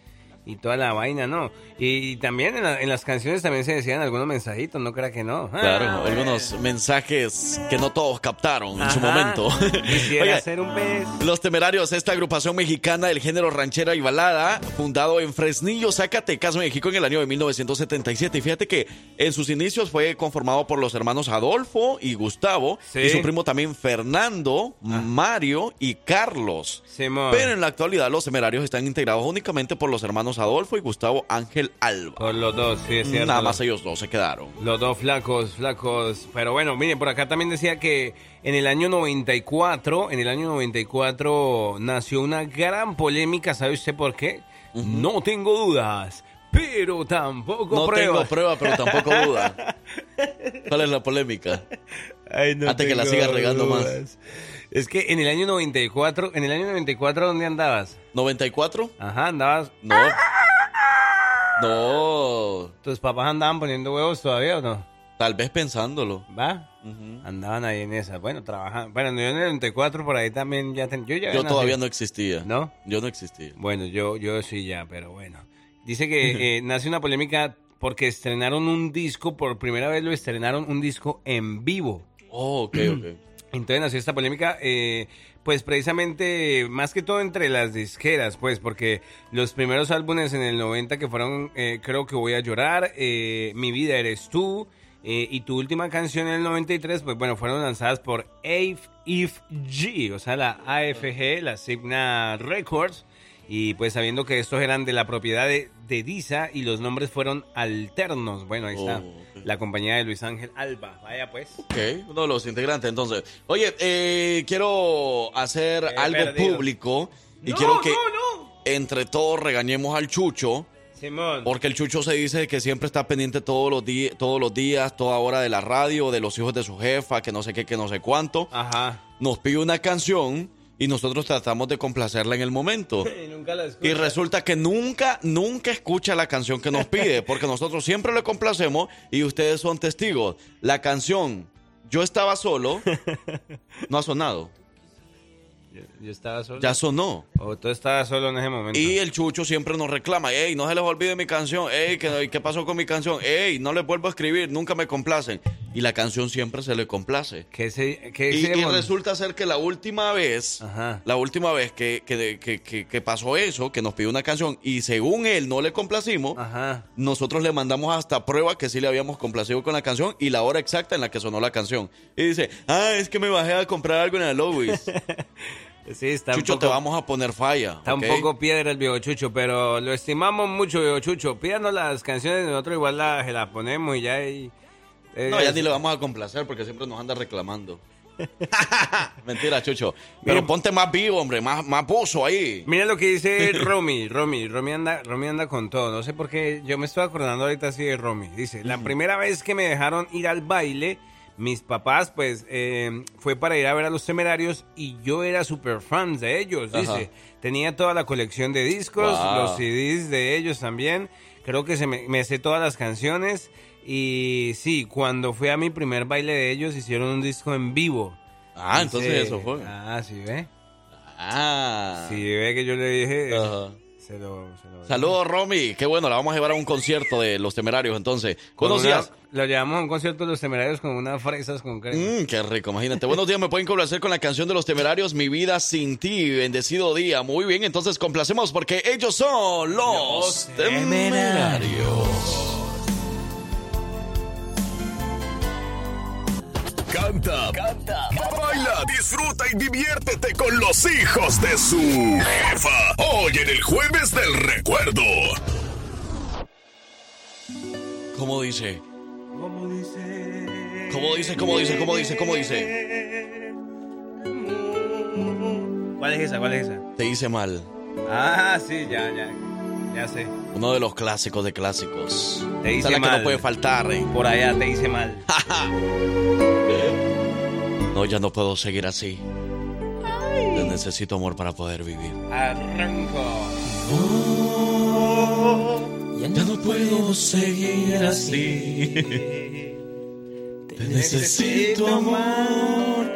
y toda la vaina, ¿no? Y, también en, la- en las canciones también se decían algunos mensajitos, no crea que no. Claro, Ah, algunos mensajes que no todos captaron en su momento. Quisiera ser un pez. Los Temerarios, esta agrupación mexicana del género ranchera y balada, fundado en Fresnillo, Zacatecas, México, en el año de 1977. Y fíjate que en sus inicios fue conformado por los hermanos Adolfo y Gustavo, Sí. y su primo también Fernando, Mario y Carlos. Simón. Pero en la actualidad los Temerarios están integrados únicamente por los hermanos Adolfo y Gustavo Ángel Alba. Por los dos, sí, es cierto. Nada más ellos dos se quedaron. Los dos flacos, flacos. Pero bueno, miren, por acá también decía que en el año 94, en el año 94 nació una gran polémica, ¿sabe usted por qué? No tengo dudas, pero tampoco No pruebas. tengo prueba, pero tampoco duda. ¿Cuál es la polémica? Ay, no Antes que la siga regando más. Es que en el año 94, en el año 94, ¿dónde andabas? ¿94? Ajá, andabas. No. No. ¿Tus papás andaban poniendo huevos todavía o no? Tal vez pensándolo. ¿Va? Andaban ahí en esa. Bueno, trabajaban. Bueno, yo en el 94 por ahí también ya ten- Yo, ya Yo nací. todavía no existía. ¿No? Yo no existía. Bueno, yo, yo sí ya, pero bueno. Dice que eh, nace una polémica porque estrenaron un disco, por primera vez lo estrenaron un disco en vivo. Oh, ok, ok. Entonces nació esta polémica, eh, pues precisamente más que todo entre las disqueras, pues porque los primeros álbumes en el 90 que fueron eh, Creo que voy a llorar, eh, Mi vida eres tú, eh, y tu última canción en el 93, pues bueno, fueron lanzadas por AFG, o sea, la AFG, la Signa Records, y pues sabiendo que estos eran de la propiedad de, de Disa y los nombres fueron alternos, bueno, ahí está, Oh, la compañía de Luis Ángel Alba, vaya pues. Ok, uno de los integrantes. Entonces, oye, eh, quiero hacer He algo perdido. público y No, quiero que no, no. entre todos regañemos al Chucho. Simón. Porque el Chucho se dice que siempre está pendiente todos los, días, todos los días, toda hora de la radio, de los hijos de su jefa, que no sé qué, que no sé cuánto. Ajá. Nos pide una canción y nosotros tratamos de complacerla en el momento. Y nunca la. Y resulta que nunca, nunca escucha la canción que nos pide, porque nosotros siempre le complacemos y ustedes son testigos. La canción Yo estaba solo no ha sonado, Yo, yo estaba solo. ya sonó. O tú estabas solo en ese momento. Y el Chucho siempre nos reclama, ey, no se les olvide mi canción, ey, ¿qué, qué pasó con mi canción? Ey, no les vuelvo a escribir, nunca me complacen. Y la canción siempre se le complace. ¿Qué se, Y, se y mon- resulta ser que la última vez, Ajá. la última vez que, que, que- que- que pasó eso, que nos pidió una canción y según él no le complacimos, Ajá. nosotros le mandamos hasta prueba que sí le habíamos complacido con la canción y la hora exacta en la que sonó la canción. Y dice, ah, es que me bajé a comprar algo en el Lowis. Sí, está Chucho, un te vamos a poner falla. está ¿ok? un poco piedra el viejo Chucho, pero lo estimamos mucho, viejo Chucho. Pídanos las canciones, nosotros igual las, las ponemos y ya. Y, eh, No, ya ni le vamos a complacer porque siempre nos anda reclamando. Mentira, Chucho. Pero Miren- ponte más vivo, hombre, más, más buzo ahí. Mira lo que dice Romy, Romy, Romy anda, Romy anda con todo. No sé por qué, yo me estoy acordando ahorita así de Romy. Dice, la primera vez que me dejaron ir al baile, mis papás, pues, eh, fue para ir a ver a los temerarios y yo era súper fan de ellos. Ajá. Dice, tenía toda la colección de discos, Wow. los CDs de ellos también. Creo que se me, me sé todas las canciones. Y sí, cuando fui a mi primer baile de ellos, hicieron un disco en vivo. Ah, Dice- entonces eso fue. Ah, sí, ve. Ah. Sí, ve que yo le dije. Se lo, se lo- Saludos, Romy. Qué bueno, la vamos a llevar a un concierto de Los Temerarios, entonces. Buenos días. Lo llevamos a un concierto de los temerarios con unas fresas con crema. Mm, qué rico, imagínate. Buenos días, me pueden complacer con la canción de Los Temerarios, Mi vida sin ti, bendecido día. Muy bien, entonces complacemos porque ellos son Los Temerarios. Canta, canta, baila, disfruta y diviértete con los hijos de su jefa. Hoy en el jueves del recuerdo. ¿Cómo dice? Como dice. ¿Cómo dice? ¿Cómo dice? ¿Cómo dice? ¿Cómo dice? ¿Cuál es esa? ¿Cuál es esa? Te hice mal. Ah, sí, ya, ya. Ya sé. Uno de los clásicos de clásicos. Te hice Esa que mal. no puede faltar, ¿eh? Por allá te hice mal. No, ya no puedo seguir así. Yo necesito amor para poder vivir. Arranco. Ya no puedo seguir así. Te necesito amor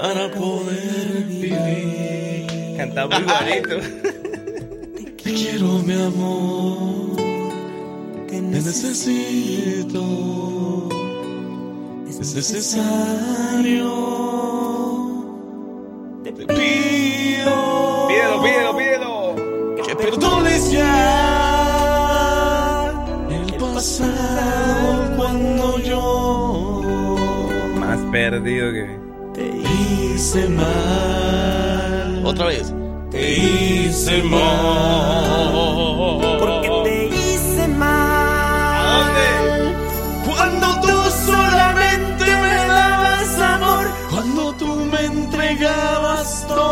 para poder vivir. Cantaba muy bonito. Te quiero, mi amor. Te necesito. Es necesario. Te pido. Pídelo, pídelo, pídelo. Que perdones ya el pasado cuando yo Más perdido que. te hice mal. Otra vez. Te hice mal. Porque te hice mal. Cuando tú solamente me dabas amor. Cuando tú me entregabas todo.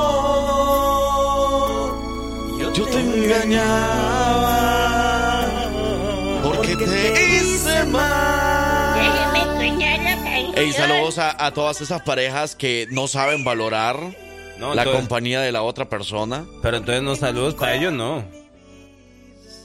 Yo te engañaba. Porque te hice mal. Déjeme. Ey, saludos a, a todas esas parejas que no saben valorar No, la entonces- compañía de la otra persona. Pero entonces no saludos para ellos, no.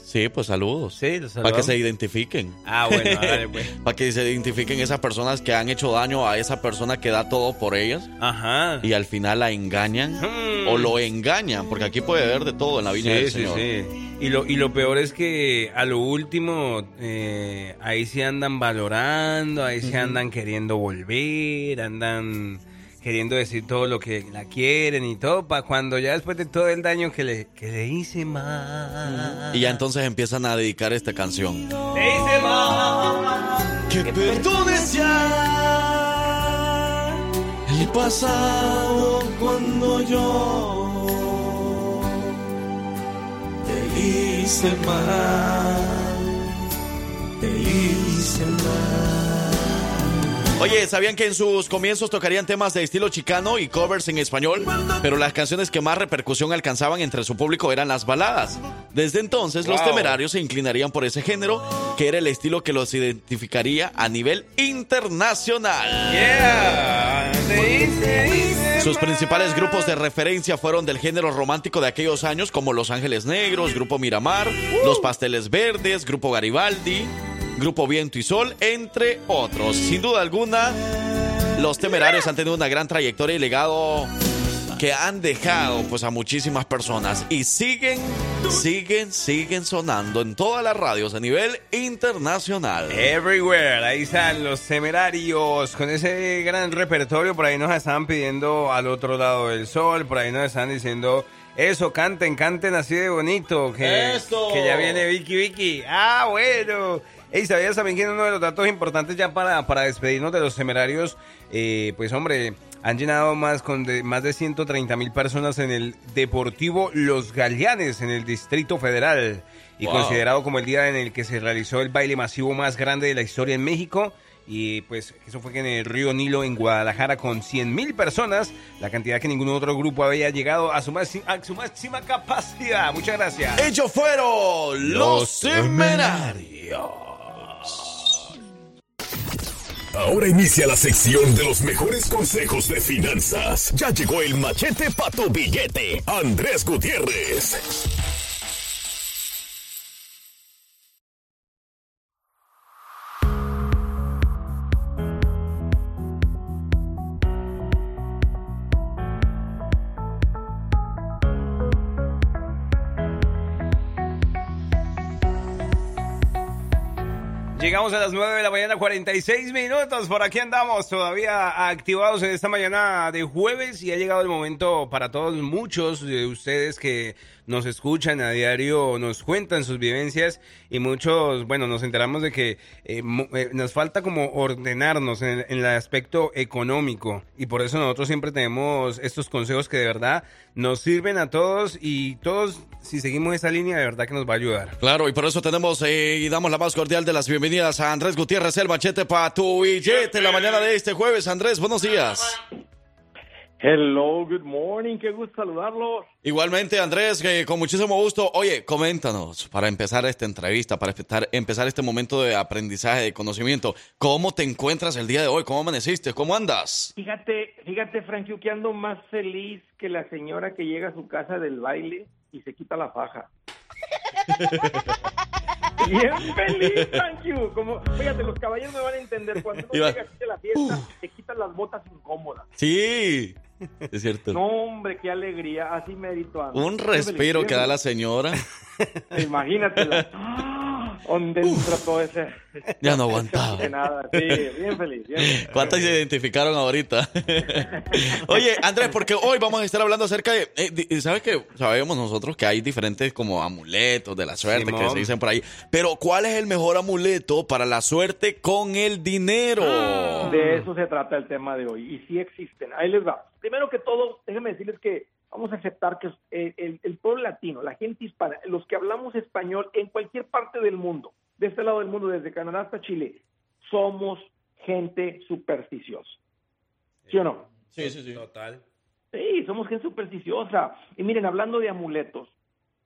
Sí, pues saludos. Sí, los Para que se identifiquen. Ah, bueno, dale, pues. Para que se identifiquen esas personas que han hecho daño a esa persona que da todo por ellas Ajá. y al final la engañan Hmm. o lo engañan, porque aquí puede haber de todo en la viña Sí, del sí, Señor. sí. Y lo, y lo peor es que a lo último, eh, ahí se andan valorando, ahí se andan queriendo volver, andan queriendo decir todo lo que la quieren y todo, para cuando ya después de todo el daño que le, que le hice mal. Y ya entonces empiezan a dedicar esta canción. Le hice mal. Que perdones ya el pasado cuando yo te hice mal, te hice mal. Oye, ¿sabían que en sus comienzos tocarían temas de estilo chicano y covers en español? Pero las canciones que más repercusión alcanzaban entre su público eran las baladas. Desde entonces, los temerarios se inclinarían por ese género, que era el estilo que los identificaría a nivel internacional. Yeah. Sus principales grupos de referencia fueron del género romántico de aquellos años, como Los Ángeles Negros, Grupo Miramar, Los Pasteles Verdes, Grupo Garibaldi, Grupo Viento y Sol, entre otros. Sin duda alguna, los temerarios han tenido una gran trayectoria y legado que han dejado pues a muchísimas personas y siguen, siguen, siguen sonando en todas las radios a nivel internacional. Everywhere, ahí están los temerarios con ese gran repertorio. Por ahí nos estaban pidiendo al otro lado del sol, por ahí nos están diciendo eso, canten, canten así de bonito. Que, ¡Eso! que ya viene Vicky Vicky. Ah, bueno. Ey, ¿sabías también que uno de los datos importantes ya para, para despedirnos de los temerarios? eh, pues hombre, han llenado más, con de, más de 130 mil personas en el Deportivo Los Galeanes en el Distrito Federal y Wow. considerado como el día en el que se realizó el baile masivo más grande de la historia en México. Y pues eso fue que en el río Nilo, en Guadalajara, con 100 mil personas, la cantidad que ningún otro grupo había llegado a su, máxima, a su máxima capacidad. Muchas gracias. Ellos fueron los temerarios. Ahora inicia la sección de los mejores consejos de finanzas. Ya llegó el machete para tu billete, Andrés Gutiérrez. Llegamos a las 9 de la mañana, 46 minutos. Por aquí andamos todavía activados en esta mañana de jueves y ha llegado el momento para todos muchos de ustedes que nos escuchan a diario, nos cuentan sus vivencias y muchos, bueno, nos enteramos de que eh, eh, nos falta como ordenarnos en, en el aspecto económico y por eso nosotros siempre tenemos estos consejos que de verdad nos sirven a todos y todos, si seguimos esa línea, de verdad que nos va a ayudar. Claro, y por eso tenemos eh, y damos la más cordial de las bienvenidas a Andrés Gutiérrez, el machete para tu billete. La mañana de este jueves, Andrés, buenos días. Hello, good morning, qué gusto saludarlos. Igualmente, Andrés, que con muchísimo gusto. Oye, coméntanos, para empezar esta entrevista, para empezar, este momento de aprendizaje, de conocimiento, ¿cómo te encuentras el día de hoy? ¿Cómo amaneciste? ¿Cómo andas? Fíjate, fíjate, Frank, yo que ando más feliz que la señora que llega a su casa del baile y se quita la faja. Bien feliz, thank you. Como, fíjate, los caballeros me van a entender. Cuando uno llega aquí a la fiesta, te quitan las botas incómodas. Sí, es cierto. No, hombre, qué alegría. Así merito ando. Un respiro que da la señora. Imagínatela. ¿Dónde entra todo ese? Ya no aguantaba. De nada, sí, bien feliz. Bien feliz. ¿Cuántas se identificaron ahorita? Oye, Andrés, porque hoy vamos a estar hablando acerca de... eh, ¿Sabes que Sabemos nosotros que hay diferentes como amuletos de la suerte que se dicen por ahí. Pero ¿cuál es el mejor amuleto para la suerte con el dinero? De eso se trata el tema de hoy. Y sí existen. Ahí les va. Primero que todo, déjenme decirles que vamos a aceptar que eh, el, el pueblo latino, la gente hispana, los que hablamos español en cualquier parte del mundo, de este lado del mundo, desde Canadá hasta Chile, somos gente supersticiosa. ¿Sí o no? Sí, sí, sí. Total. Sí, somos gente supersticiosa. Y miren, hablando de amuletos,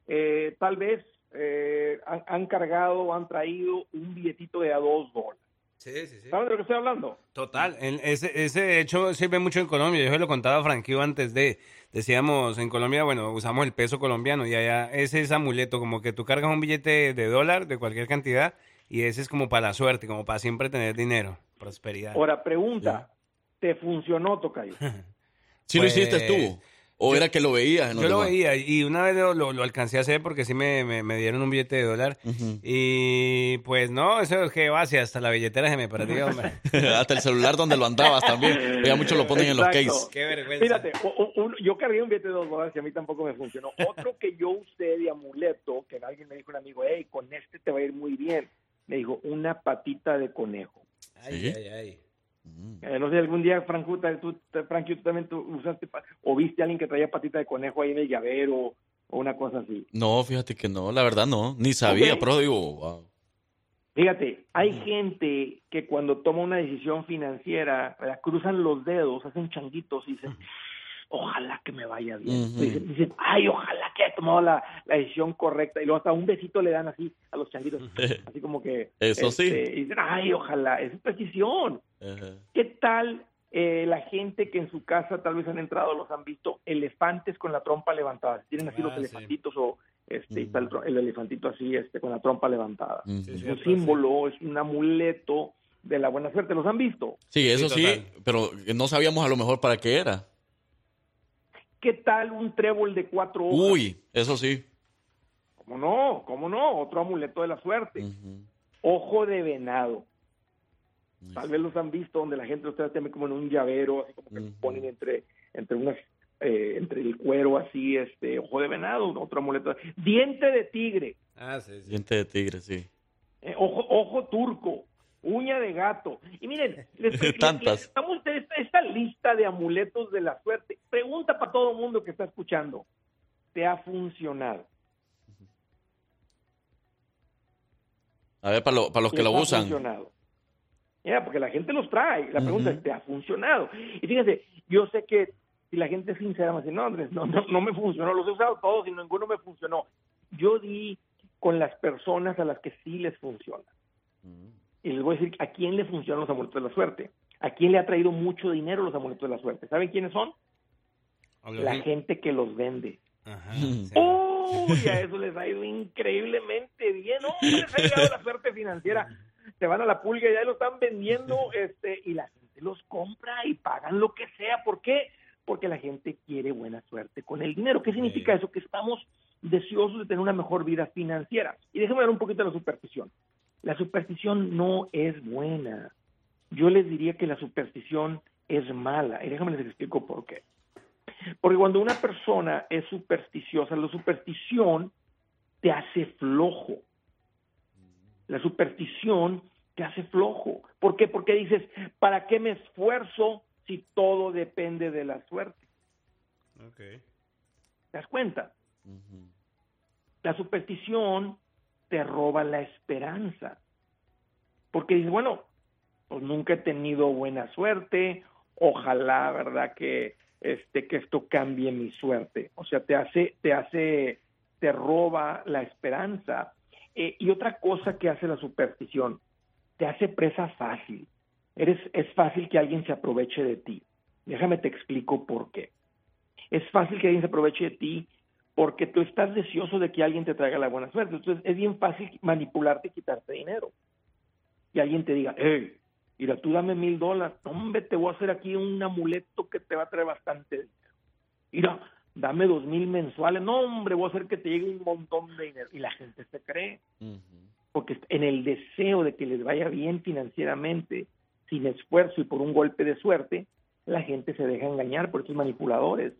eh, tal vez eh, han, han cargado o han traído un billetito de a dos dólares. Sí, sí, sí. ¿Saben de lo que estoy hablando? Total, en- ese, ese de hecho sirve mucho en Colombia. Yo se lo contaba a Franquillo antes de, decíamos, en Colombia, bueno, usamos el peso colombiano y allá ese es amuleto, como que tú cargas un billete de dólar de cualquier cantidad y ese es como para la suerte, como para siempre tener dinero, prosperidad. Ahora, pregunta, ¿te funcionó, Tocayo? ¿Sí Pues, lo hiciste tú? ¿O era que lo veías? Yo lo demás? veía y una vez lo, lo- lo alcancé a hacer porque sí me, me- me dieron un billete de dólar y pues no, eso es que va hacia hasta la billetera se me perdió, hombre. Hasta el celular donde lo andabas también. Ya muchos lo ponen en los Exacto. case. Qué vergüenza. Fíjate, un- yo cargué un billete de dos dólares y a mí tampoco me funcionó. Otro que yo usé de amuleto, que alguien me dijo un amigo, hey, con este te va a ir muy bien. Me dijo, una patita de conejo. Ay, ¿Sí? ay, ay. Eh, no sé, algún día, Francuta, tú, Frankie, tú también tú usaste, o viste a alguien que traía patita de conejo ahí en el llavero, o una cosa así. No, fíjate que no, la verdad no. Ni sabía, pero digo, wow. Fíjate, hay gente que cuando toma una decisión financiera, ¿verdad? cruzan los dedos, hacen changuitos y dicen, ojalá que me vaya bien. Dicen, ay, ojalá que haya tomado la, la decisión correcta. Y luego hasta un besito le dan así a los changuitos, así como que... Eso sí. este, Y dicen, ay, ojalá, es precisión. Ajá. ¿Qué tal eh, la gente que en su casa tal vez han entrado, los han visto, elefantes con la trompa levantada? Tienen así Ah, los sí. elefantitos o este, y Mm. está el, elefantito así este, con la trompa levantada. Sí, Es sí. un símbolo, es un amuleto de la buena suerte. ¿Los han visto? Sí, eso Sí, pero no sabíamos a lo mejor para qué era. ¿Qué tal un trébol de cuatro hojas? Uy, eso sí. ¿Cómo no? ¿Cómo no? Otro amuleto de la suerte. Ojo de venado. Tal vez los han visto donde la gente los trae también como en un llavero, así como que los Ujú. ponen entre, entre unas, eh, entre el cuero así, este, ojo de venado, otro amuleto. Diente de tigre, Ah, sí, sí. Diente de tigre, sí. eh, ojo, ojo turco, uña de gato. Y miren, les, les- estamos esta, esta lista de amuletos de la suerte. Pregunta para todo el mundo que está escuchando. ¿Te ha funcionado? A ver, para, lo- para los que lo ha usan. funcionado. Ya, porque la gente los trae. La pregunta es, ¿te ha funcionado? Y fíjense, yo sé que si la gente es sincera, me dice, no, Andrés, no, no, no me funcionó. Los he usado todos y ninguno me funcionó. Yo di con las personas a las que sí les funciona. Y les voy a decir a quién le funcionan los amuletos de la suerte. A quién le ha traído mucho dinero los amuletos de la suerte. ¿Saben quiénes son? La gente que los vende. Ajá, Mm. sí. ¡Uy! A eso les ha ido increíblemente bien. ¡Oh! Les ha llegado la suerte financiera. Se van a la pulga y ya lo están vendiendo este y la gente los compra y pagan lo que sea. ¿Por qué? Porque la gente quiere buena suerte con el dinero. ¿Qué significa eso? Que estamos deseosos de tener una mejor vida financiera. Y déjenme dar un poquito de la superstición. La superstición no es buena. Yo les diría que la superstición es mala. Y déjame les explico por qué. Porque cuando una persona es supersticiosa, la superstición te hace flojo. La superstición te hace flojo. ¿Por qué? Porque dices, ¿para qué me esfuerzo si todo depende de la suerte? Ok. ¿Te das cuenta? La superstición te roba la esperanza. Porque dices, bueno, pues nunca he tenido buena suerte, ojalá, ¿verdad? Que este que esto cambie mi suerte. O sea, te hace te hace te roba la esperanza. Eh, y otra cosa que hace la superstición, te hace presa fácil. Eres es fácil que alguien se aproveche de ti. Déjame te explico por qué. Es fácil que alguien se aproveche de ti porque tú estás deseoso de que alguien te traiga la buena suerte. Entonces es bien fácil manipularte y quitarte dinero. Y alguien te diga, hey, mira, tú dame mil dólares, hombre, te voy a hacer aquí un amuleto que te va a traer bastante dinero. Mira, dame dos mil mensuales, no hombre, voy a hacer que te llegue un montón de dinero. Y la gente se cree, porque en el deseo de que les vaya bien financieramente, sin esfuerzo y por un golpe de suerte, la gente se deja engañar por estos manipuladores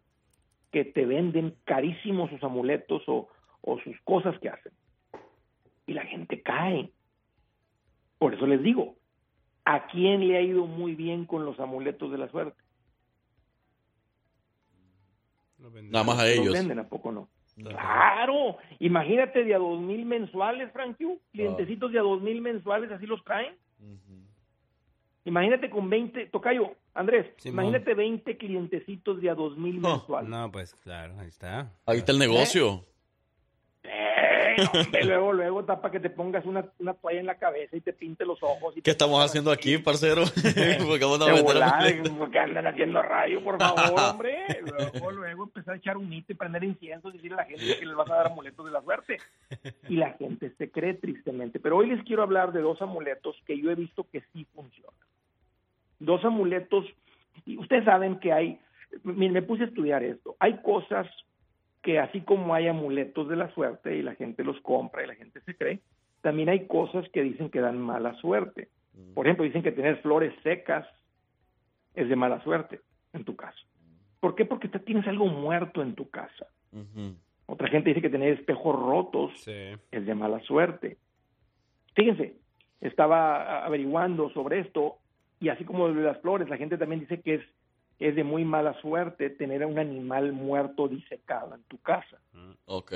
que te venden carísimos sus amuletos o, o sus cosas que hacen. Y la gente cae. Por eso les digo, ¿a quién le ha ido muy bien con los amuletos de la suerte? Nada más a Los ellos. venden, ¿a poco no? Claro, imagínate de a dos mil mensuales, Frankie, clientecitos de a dos mil mensuales, así los traen. Imagínate con 20, Tocayo, Andrés, Simón. imagínate 20 clientecitos de a dos mil mensuales. No, pues claro, ahí está. Ahí está el negocio. Eh, hombre, luego, luego, tapa que te pongas una, una toalla en la cabeza y te pinte los ojos. Y ¿Qué estamos haciendo aquí, parcero? Porque vamos a de meter- volar, porque andan haciendo radio, por favor, hombre. Luego, luego empezar a echar un mito y prender inciensos y decirle a la gente que les vas a dar amuletos de la suerte. Y la gente se cree tristemente. Pero hoy les quiero hablar de dos amuletos que yo he visto que sí funcionan. Dos amuletos, y ustedes saben que hay, miren, me puse a estudiar esto, hay cosas que así como hay amuletos de la suerte y la gente los compra y la gente se cree, también hay cosas que dicen que dan mala suerte. Por ejemplo, dicen que tener flores secas es de mala suerte en tu casa. ¿Por qué? Porque tienes algo muerto en tu casa. Otra gente dice que tener espejos rotos es de mala suerte. Fíjense, estaba averiguando sobre esto y así como de las flores, la gente también dice que es, es de muy mala suerte tener a un animal muerto disecado en tu casa. Ok.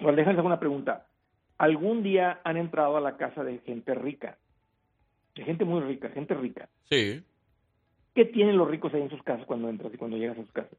Bueno, déjame hacer una pregunta. ¿Algún día han entrado a la casa de gente rica? De gente muy rica, gente rica. Sí. ¿Qué tienen los ricos ahí en sus casas cuando entras y cuando llegas a sus casas?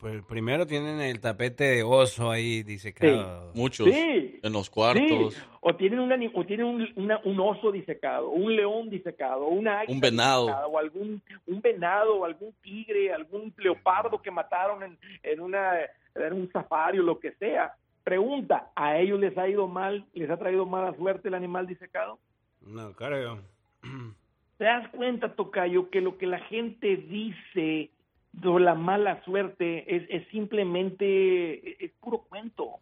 Pues primero tienen el tapete de oso ahí disecado. Muchos. Sí. En los cuartos. Sí, o tienen, un, ani- o tienen un, una- un oso disecado, un león disecado, una águila Un venado. disecada, o algún un venado, o algún tigre, algún leopardo que mataron en, en, una, en un safari o lo que sea. Pregunta, ¿a ellos les ha ido mal, les ha traído mala suerte el animal disecado? No, creo. ¿Te das cuenta, Tocayo, que lo que la gente dice la mala suerte es, es simplemente, es puro cuento?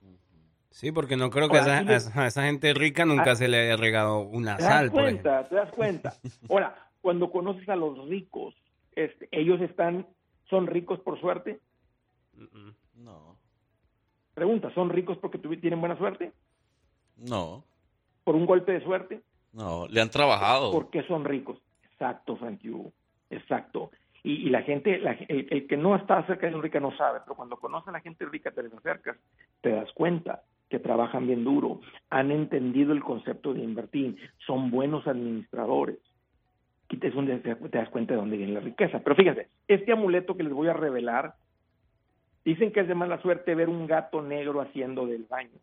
Sí, porque no creo que Ahora, a esa, le- a esa gente rica nunca Ah. se le haya regado una ¿Te das por ejemplo. cuenta? ¿Te das cuenta? Ahora, cuando conoces a los ricos, este, ellos están, son ricos por suerte. No. Pregunta, ¿son ricos porque tienen buena suerte? No. ¿Por un golpe de suerte? No. Le han trabajado. ¿Por qué son ricos? Exacto, Frankie Hugo, exacto. Y, y la gente, la- el, el que no está cerca de un rica no sabe, pero cuando conoce a la gente rica, te les acercas, te das cuenta que trabajan bien duro, han entendido el concepto de invertir, son buenos administradores. Es donde te, das cuenta de dónde viene la riqueza. Pero fíjense, este amuleto que les voy a revelar, dicen que es de mala suerte ver un gato negro haciendo del baño.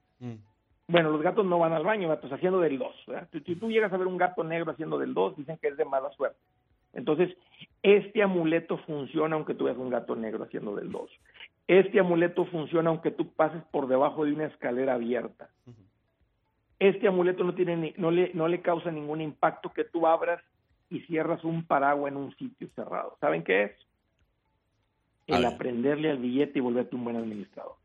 Bueno, los gatos no van al baño, gatos haciendo del 2. Si si tú llegas a ver un gato negro haciendo del 2, dicen que es de mala suerte. Entonces, este amuleto funciona aunque tú veas un gato negro haciendo del 2. Este amuleto funciona aunque tú pases por debajo de una escalera abierta. Este amuleto no, tiene ni- no, le, no le causa ningún impacto que tú abras y cierras un paraguas en un sitio cerrado. ¿Saben qué es? El aprenderle al billete y volverte un buen administrador.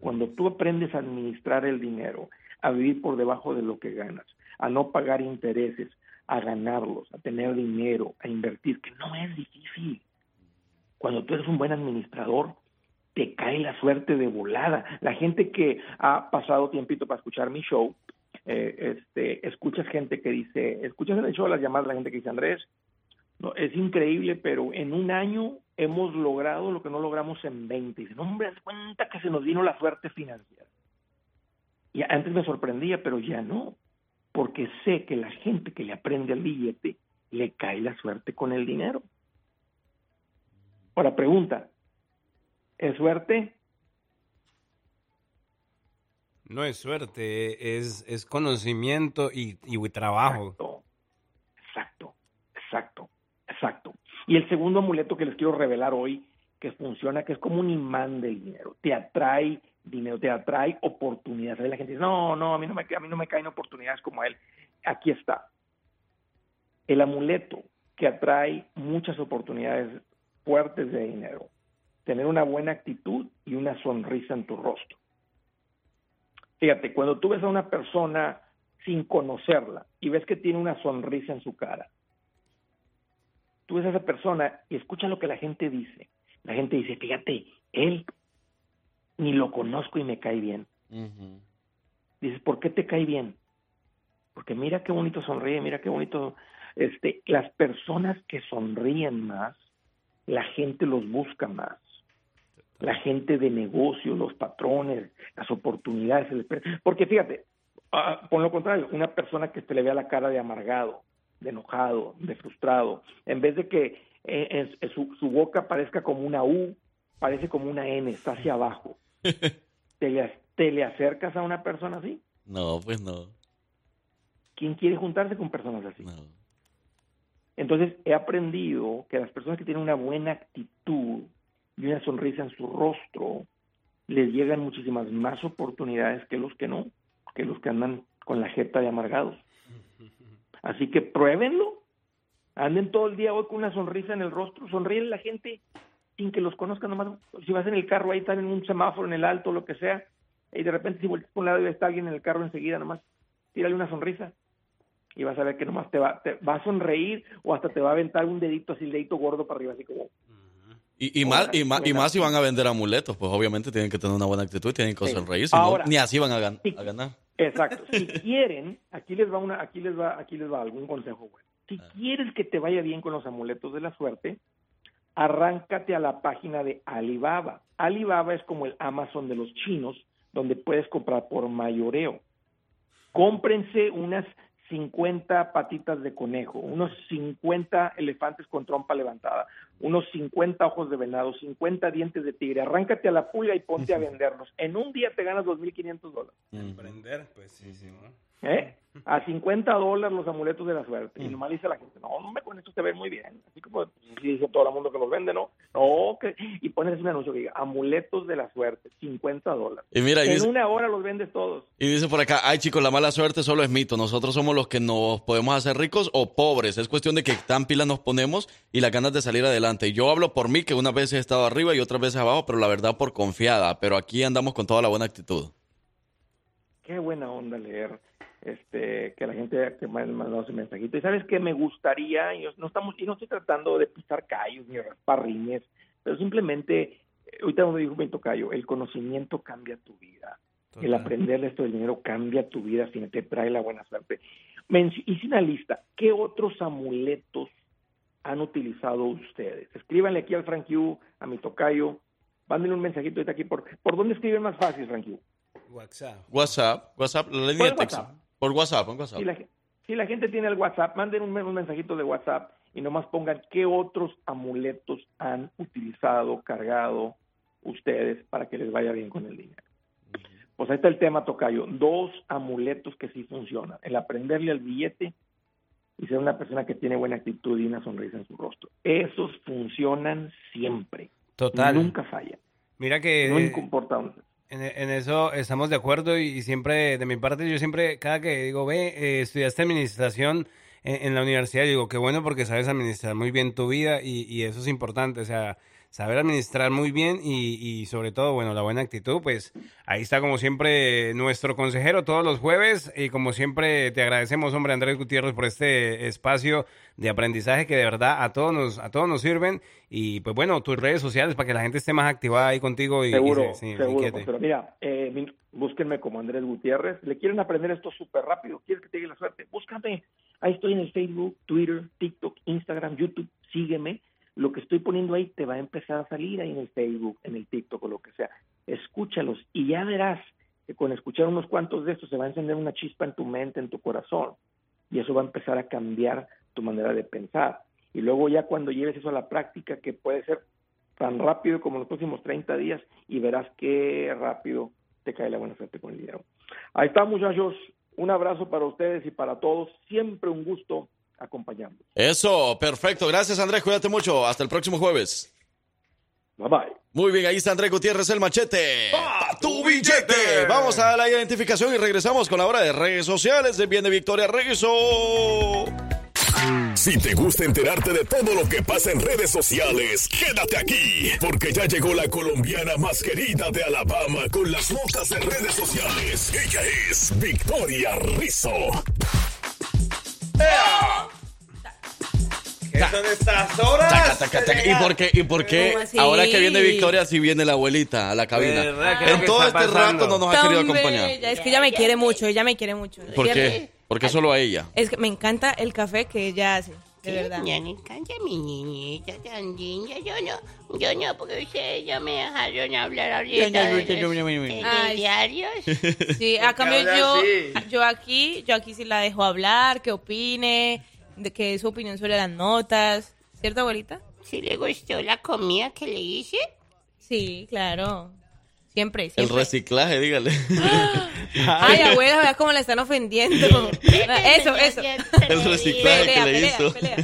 Cuando tú aprendes a administrar el dinero, a vivir por debajo de lo que ganas, a no pagar intereses, a ganarlos, a tener dinero, a invertir, que no es difícil. Cuando tú eres un buen administrador, te cae la suerte de volada. La gente que ha pasado tiempito para escuchar mi show, eh, este, escuchas gente que dice, escuchas el show las llamadas de la gente que dice, Andrés, no, es increíble, pero en un año hemos logrado lo que no logramos en 20. Y dicen, hombre, haz cuenta que se nos vino la suerte financiera. Y antes me sorprendía, pero ya no, porque sé que la gente que le aprende al billete le cae la suerte con el dinero. Ahora pregunta, ¿es suerte? No es suerte, es, es conocimiento y, y trabajo. Exacto, exacto, exacto. Y el segundo amuleto que les quiero revelar hoy, que funciona, que es como un imán del dinero, te atrae dinero, te atrae oportunidades. La gente dice, no, no, a mí no me, a mí no me caen oportunidades como él. Aquí está. El amuleto que atrae muchas oportunidades fuertes de dinero tener una buena actitud y una sonrisa en tu rostro. Fíjate, cuando tú ves a una persona sin conocerla y ves que tiene una sonrisa en su cara, tú ves a esa persona y escucha lo que la gente dice. La gente dice, fíjate, él ni lo conozco y me cae bien. Dices, ¿por qué te cae bien? Porque mira qué bonito sonríe, mira qué bonito. Este, las personas que sonríen más, la gente los busca más. La gente de negocio, los patrones, las oportunidades. Porque fíjate, ah, por lo contrario, una persona que se le vea la cara de amargado, de enojado, de frustrado, en vez de que eh, su, su, boca parezca como una U, parece como una N, está hacia abajo. ¿Te le, ¿Te le acercas a una persona así? No, pues no. ¿Quién quiere juntarse con personas así? No. Entonces he aprendido que las personas que tienen una buena actitud y una sonrisa en su rostro, les llegan muchísimas más oportunidades que los que no, que los que andan con la jeta de amargados. Así que pruébenlo. Anden todo el día hoy con una sonrisa en el rostro, sonríen la gente sin que los conozcan nomás. Si vas en el carro, ahí están en un semáforo, en el alto, lo que sea, y de repente si vuelves por un lado y está alguien en el carro enseguida, nomás tírale una sonrisa y vas a ver que nomás te va, te va a sonreír o hasta te va a aventar un dedito así, el dedito gordo para arriba, así como... Y, y, más, y, más, y más si van a vender amuletos, pues obviamente tienen que tener una buena actitud y tienen que sonreír, no, ni así van a, ganar. Exacto. Si quieren, aquí les va una, aquí les va, aquí les va algún consejo bueno. Si ah. quieres que te vaya bien con los amuletos de la suerte, arráncate a la página de Alibaba. Alibaba es como el Amazon de los chinos, donde puedes comprar por mayoreo. Cómprense unas 50 patitas de conejo, unos 50 elefantes con trompa levantada, unos 50 ojos de venado, 50 dientes de tigre. Arráncate a la pulga y ponte a venderlos. En un día te ganas 2.500 dólares. Emprender, pues sí, sí. ¿Eh? A 50 dólares los amuletos de la suerte. Y nomás dice la gente, no, me con esto te ve muy bien. Así como dice todo el mundo que los vende, ¿no? No, que... Y pones un anuncio que diga, amuletos de la suerte, 50 dólares. Y mira, en una hora los vendes todos. Y dice por acá, ay chicos, la mala suerte solo es mito. Nosotros somos los que nos podemos hacer ricos o pobres. Es cuestión de que tan pilas nos ponemos y las ganas de salir adelante. Yo hablo por mí, que unas veces he estado arriba y otras veces abajo, pero la verdad por confiada. Pero aquí andamos con toda la buena actitud. Qué buena onda leer este, que la gente que me ha mandado ese mensajito. Y sabes que me gustaría, y no estamos, y no estoy tratando de pisar callos ni raspar riñes, pero simplemente, eh, ahorita me dijo Bento Cayo, el conocimiento cambia tu vida. El aprender esto del dinero cambia tu vida si te trae la buena suerte. hice una lista. ¿Qué otros amuletos han utilizado ustedes? Escríbanle aquí al Frank Yu, a mi tocayo. Mándenle un mensajito ahorita aquí. ¿Por, ¿por dónde escriben más fácil, Frank Yu? WhatsApp. WhatsApp, WhatsApp, la línea de texto. Por WhatsApp, por WhatsApp. Si la, gente tiene el WhatsApp, manden un, mensajito de WhatsApp y nomás pongan qué otros amuletos han utilizado, cargado ustedes para que les vaya bien con el dinero. Pues ahí está el tema, Tocayo. Dos amuletos que sí funcionan. El aprenderle al billete y ser una persona que tiene buena actitud y una sonrisa en su rostro. Esos funcionan siempre. Total. Nunca fallan. Mira que... No importa dónde. En, eso estamos de acuerdo y, siempre, de mi parte, yo siempre, cada que digo, ve, eh, estudiaste administración en, la universidad, digo, qué bueno porque sabes administrar muy bien tu vida y, y eso es importante, o sea, saber administrar muy bien y, sobre todo, bueno, la buena actitud, pues ahí está como siempre nuestro consejero todos los jueves y como siempre te agradecemos, hombre, Andrés Gutiérrez, por este espacio de aprendizaje que de verdad a todos nos, a todos nos sirven y pues bueno, tus redes sociales para que la gente esté más activada ahí contigo y, seguro, seguro, pero mira, eh, búsquenme como Andrés Gutiérrez, le quieren aprender esto súper rápido, quieres que te llegue la suerte, búscame, ahí estoy en el Facebook, Twitter, TikTok, Instagram, YouTube, sígueme lo que estoy poniendo ahí te va a empezar a salir ahí en el Facebook, en el TikTok o lo que sea. Escúchalos y ya verás que con escuchar unos cuantos de estos se va a encender una chispa en tu mente, en tu corazón. Y eso va a empezar a cambiar tu manera de pensar. Y luego ya cuando lleves eso a la práctica, que puede ser tan rápido como los próximos 30 días, y verás qué rápido te cae la buena suerte con el dinero. Ahí está, muchachos. Un abrazo para ustedes y para todos. Siempre un gusto acompañando. Eso, perfecto. Gracias, Andrés. Cuídate mucho. Hasta el próximo jueves. Bye bye. Muy bien, ahí está Andrés Gutiérrez, el machete. ¡Pa tu billete! Vamos a la identificación y regresamos con la hora de redes sociales de Bien de Victoria. Regreso. Si te gusta enterarte de todo lo que pasa en redes sociales, quédate aquí, porque ya llegó la colombiana más querida de Alabama con las notas de redes sociales. Ella es Victoria Rizzo. ¿Qué son estas horas? Taca, taca, taca. ¿Y por qué, y por qué ahora que viene Victoria sí viene la abuelita a la cabina? ¿Verdad? ¿Qué es lo En todo este rato no nos ha querido acompañar. bella, Es que ella me quiere mucho, ella me quiere mucho. ¿Por Ella- qué? ¿Por qué solo a ella? Es que me encanta el café que ella hace, de verdad. Me encanta mi niñita tan linda. Yo no, yo no, porque ustedes ya me dejaron hablar ahorita. Ya. Ay. telediarios. Sí, a cambio yo, yo aquí, yo aquí sí la dejo hablar, que opine, de que es su opinión sobre las notas. ¿Cierto, abuelita? ¿Si le gustó la comida que le hice? Sí, claro. Siempre, El reciclaje, dígale. Ay, abuela, vea cómo la están ofendiendo. Eso, eso. El reciclaje que Pelea, le pelea, hizo. pelea.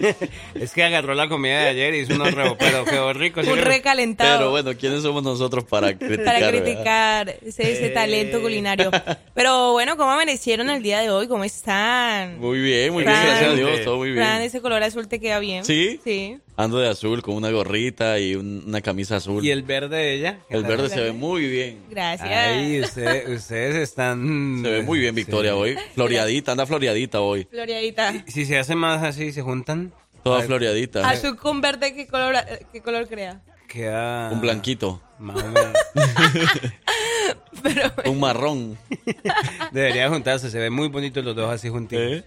Es que agarró la comida de ayer y hizo unos rebo, pero quedó rico. ¿sí Un que- recalentado. Pero bueno, ¿quiénes somos nosotros para criticar? para criticar ese, ese talento culinario. Pero bueno, ¿cómo amanecieron el día de hoy? ¿Cómo están? Muy bien, muy bien, Fran. gracias a Dios, todo muy Fran, bien. ese color azul te queda bien. ¿Sí? Sí. Ando de azul con una gorrita y un- una camisa azul. ¿Y el verde de ella? ¿Qué El verde se ve muy bien. Gracias. Ay, usted- ustedes están... Se ve muy bien Victoria hoy. Floreadita, anda floreadita hoy. Floriadita. Si se hacen más así, se juntan, Toda floreadita. Azul con verde, ¿qué color, qué color crea? queda... Un blanquito. Más o menos. Pero, Un marrón. Debería juntarse, se ven muy bonitos los dos así juntitos. ¿Eh?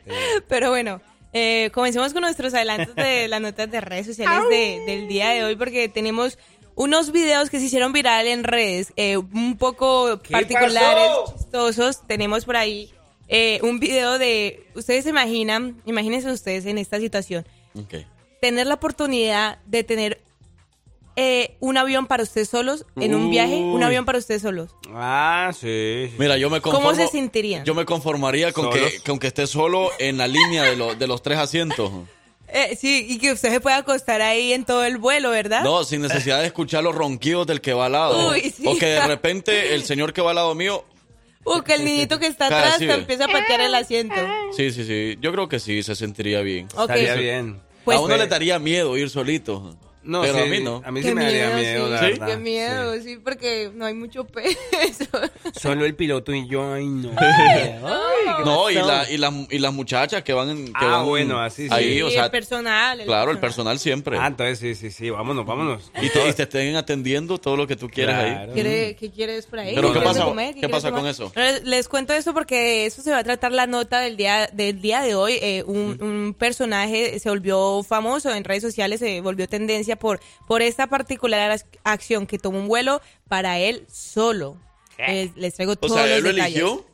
pero bueno, eh, comencemos con nuestros adelantos de las notas de redes sociales de- del día de hoy, porque tenemos unos videos que se hicieron viral en redes, eh, un poco ¿Qué particulares, pasó? chistosos. Tenemos por ahí eh, un video de, ustedes se imaginan, imagínense ustedes en esta situación, tener la oportunidad de tener eh, un avión para ustedes solos, en un viaje, un Uy. avión para ustedes solos. Ah, sí. sí. Mira, yo me conformo. ¿Cómo se sentirían? Yo me conformaría con que, ¿Solos? con que esté solo en la línea de, lo- de los tres asientos. Eh, sí, y que usted se pueda acostar ahí en todo el vuelo, ¿verdad? No, sin necesidad de escuchar los ronquidos del que va al lado. Uy, sí. O que de repente el señor que va al lado mío. O que el niñito que está atrás sí, te ve. empieza a patear el asiento. Sí, sí, sí. Yo creo que sí, se sentiría bien. Ok. Estaría bien. Pues- a uno le daría miedo ir solito. No, pero sí, a mí no. A mí sí Qué me daría miedo, sí, la. Qué miedo, Sí. sí. porque no hay mucho peso. Solo el piloto y yo, ay, no. Ay, ¿qué No, y, la, y, las, y las muchachas que van, en- que Ah, van bueno, así sí. ahí, Sí, o sea, el personal. el claro, el personal siempre. Ah, entonces sí, sí, sí, vámonos, vámonos. y, te, y te estén atendiendo todo lo que tú quieres ahí. Claro. ¿Quiere, ¿Qué quieres por ahí? ¿Pero ¿Qué pasa- comer? qué pasa tomar? con eso? Les, les cuento esto porque de eso se va a tratar la nota del día del día de hoy. Eh, un, un personaje se volvió famoso en redes sociales, se volvió tendencia por, por esta particular ac- acción que tomó un vuelo para él solo. Eh, les traigo O todos sea, los él lo detalles. eligió.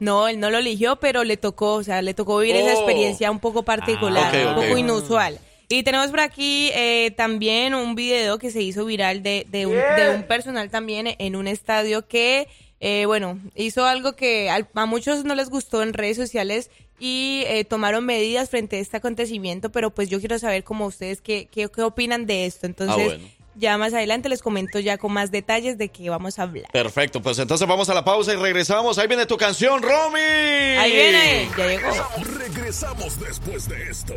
No, él no lo eligió, pero le tocó, o sea, le tocó vivir esa Oh. experiencia un poco particular, Ah, un poco inusual. Y tenemos por aquí eh, también un video que se hizo viral de, de, un, de un personal también en un estadio que, eh, bueno, hizo algo que al- a muchos no les gustó en redes sociales y eh, tomaron medidas frente a este acontecimiento, pero pues yo quiero saber como ustedes qué, qué, qué opinan de esto. Entonces, Ah, bueno. Ya más adelante les comento ya con más detalles de qué vamos a hablar. Perfecto, pues entonces vamos a la pausa y regresamos. Ahí viene tu canción, Romy. Ahí viene, ya llegó. Regresamos después de esto.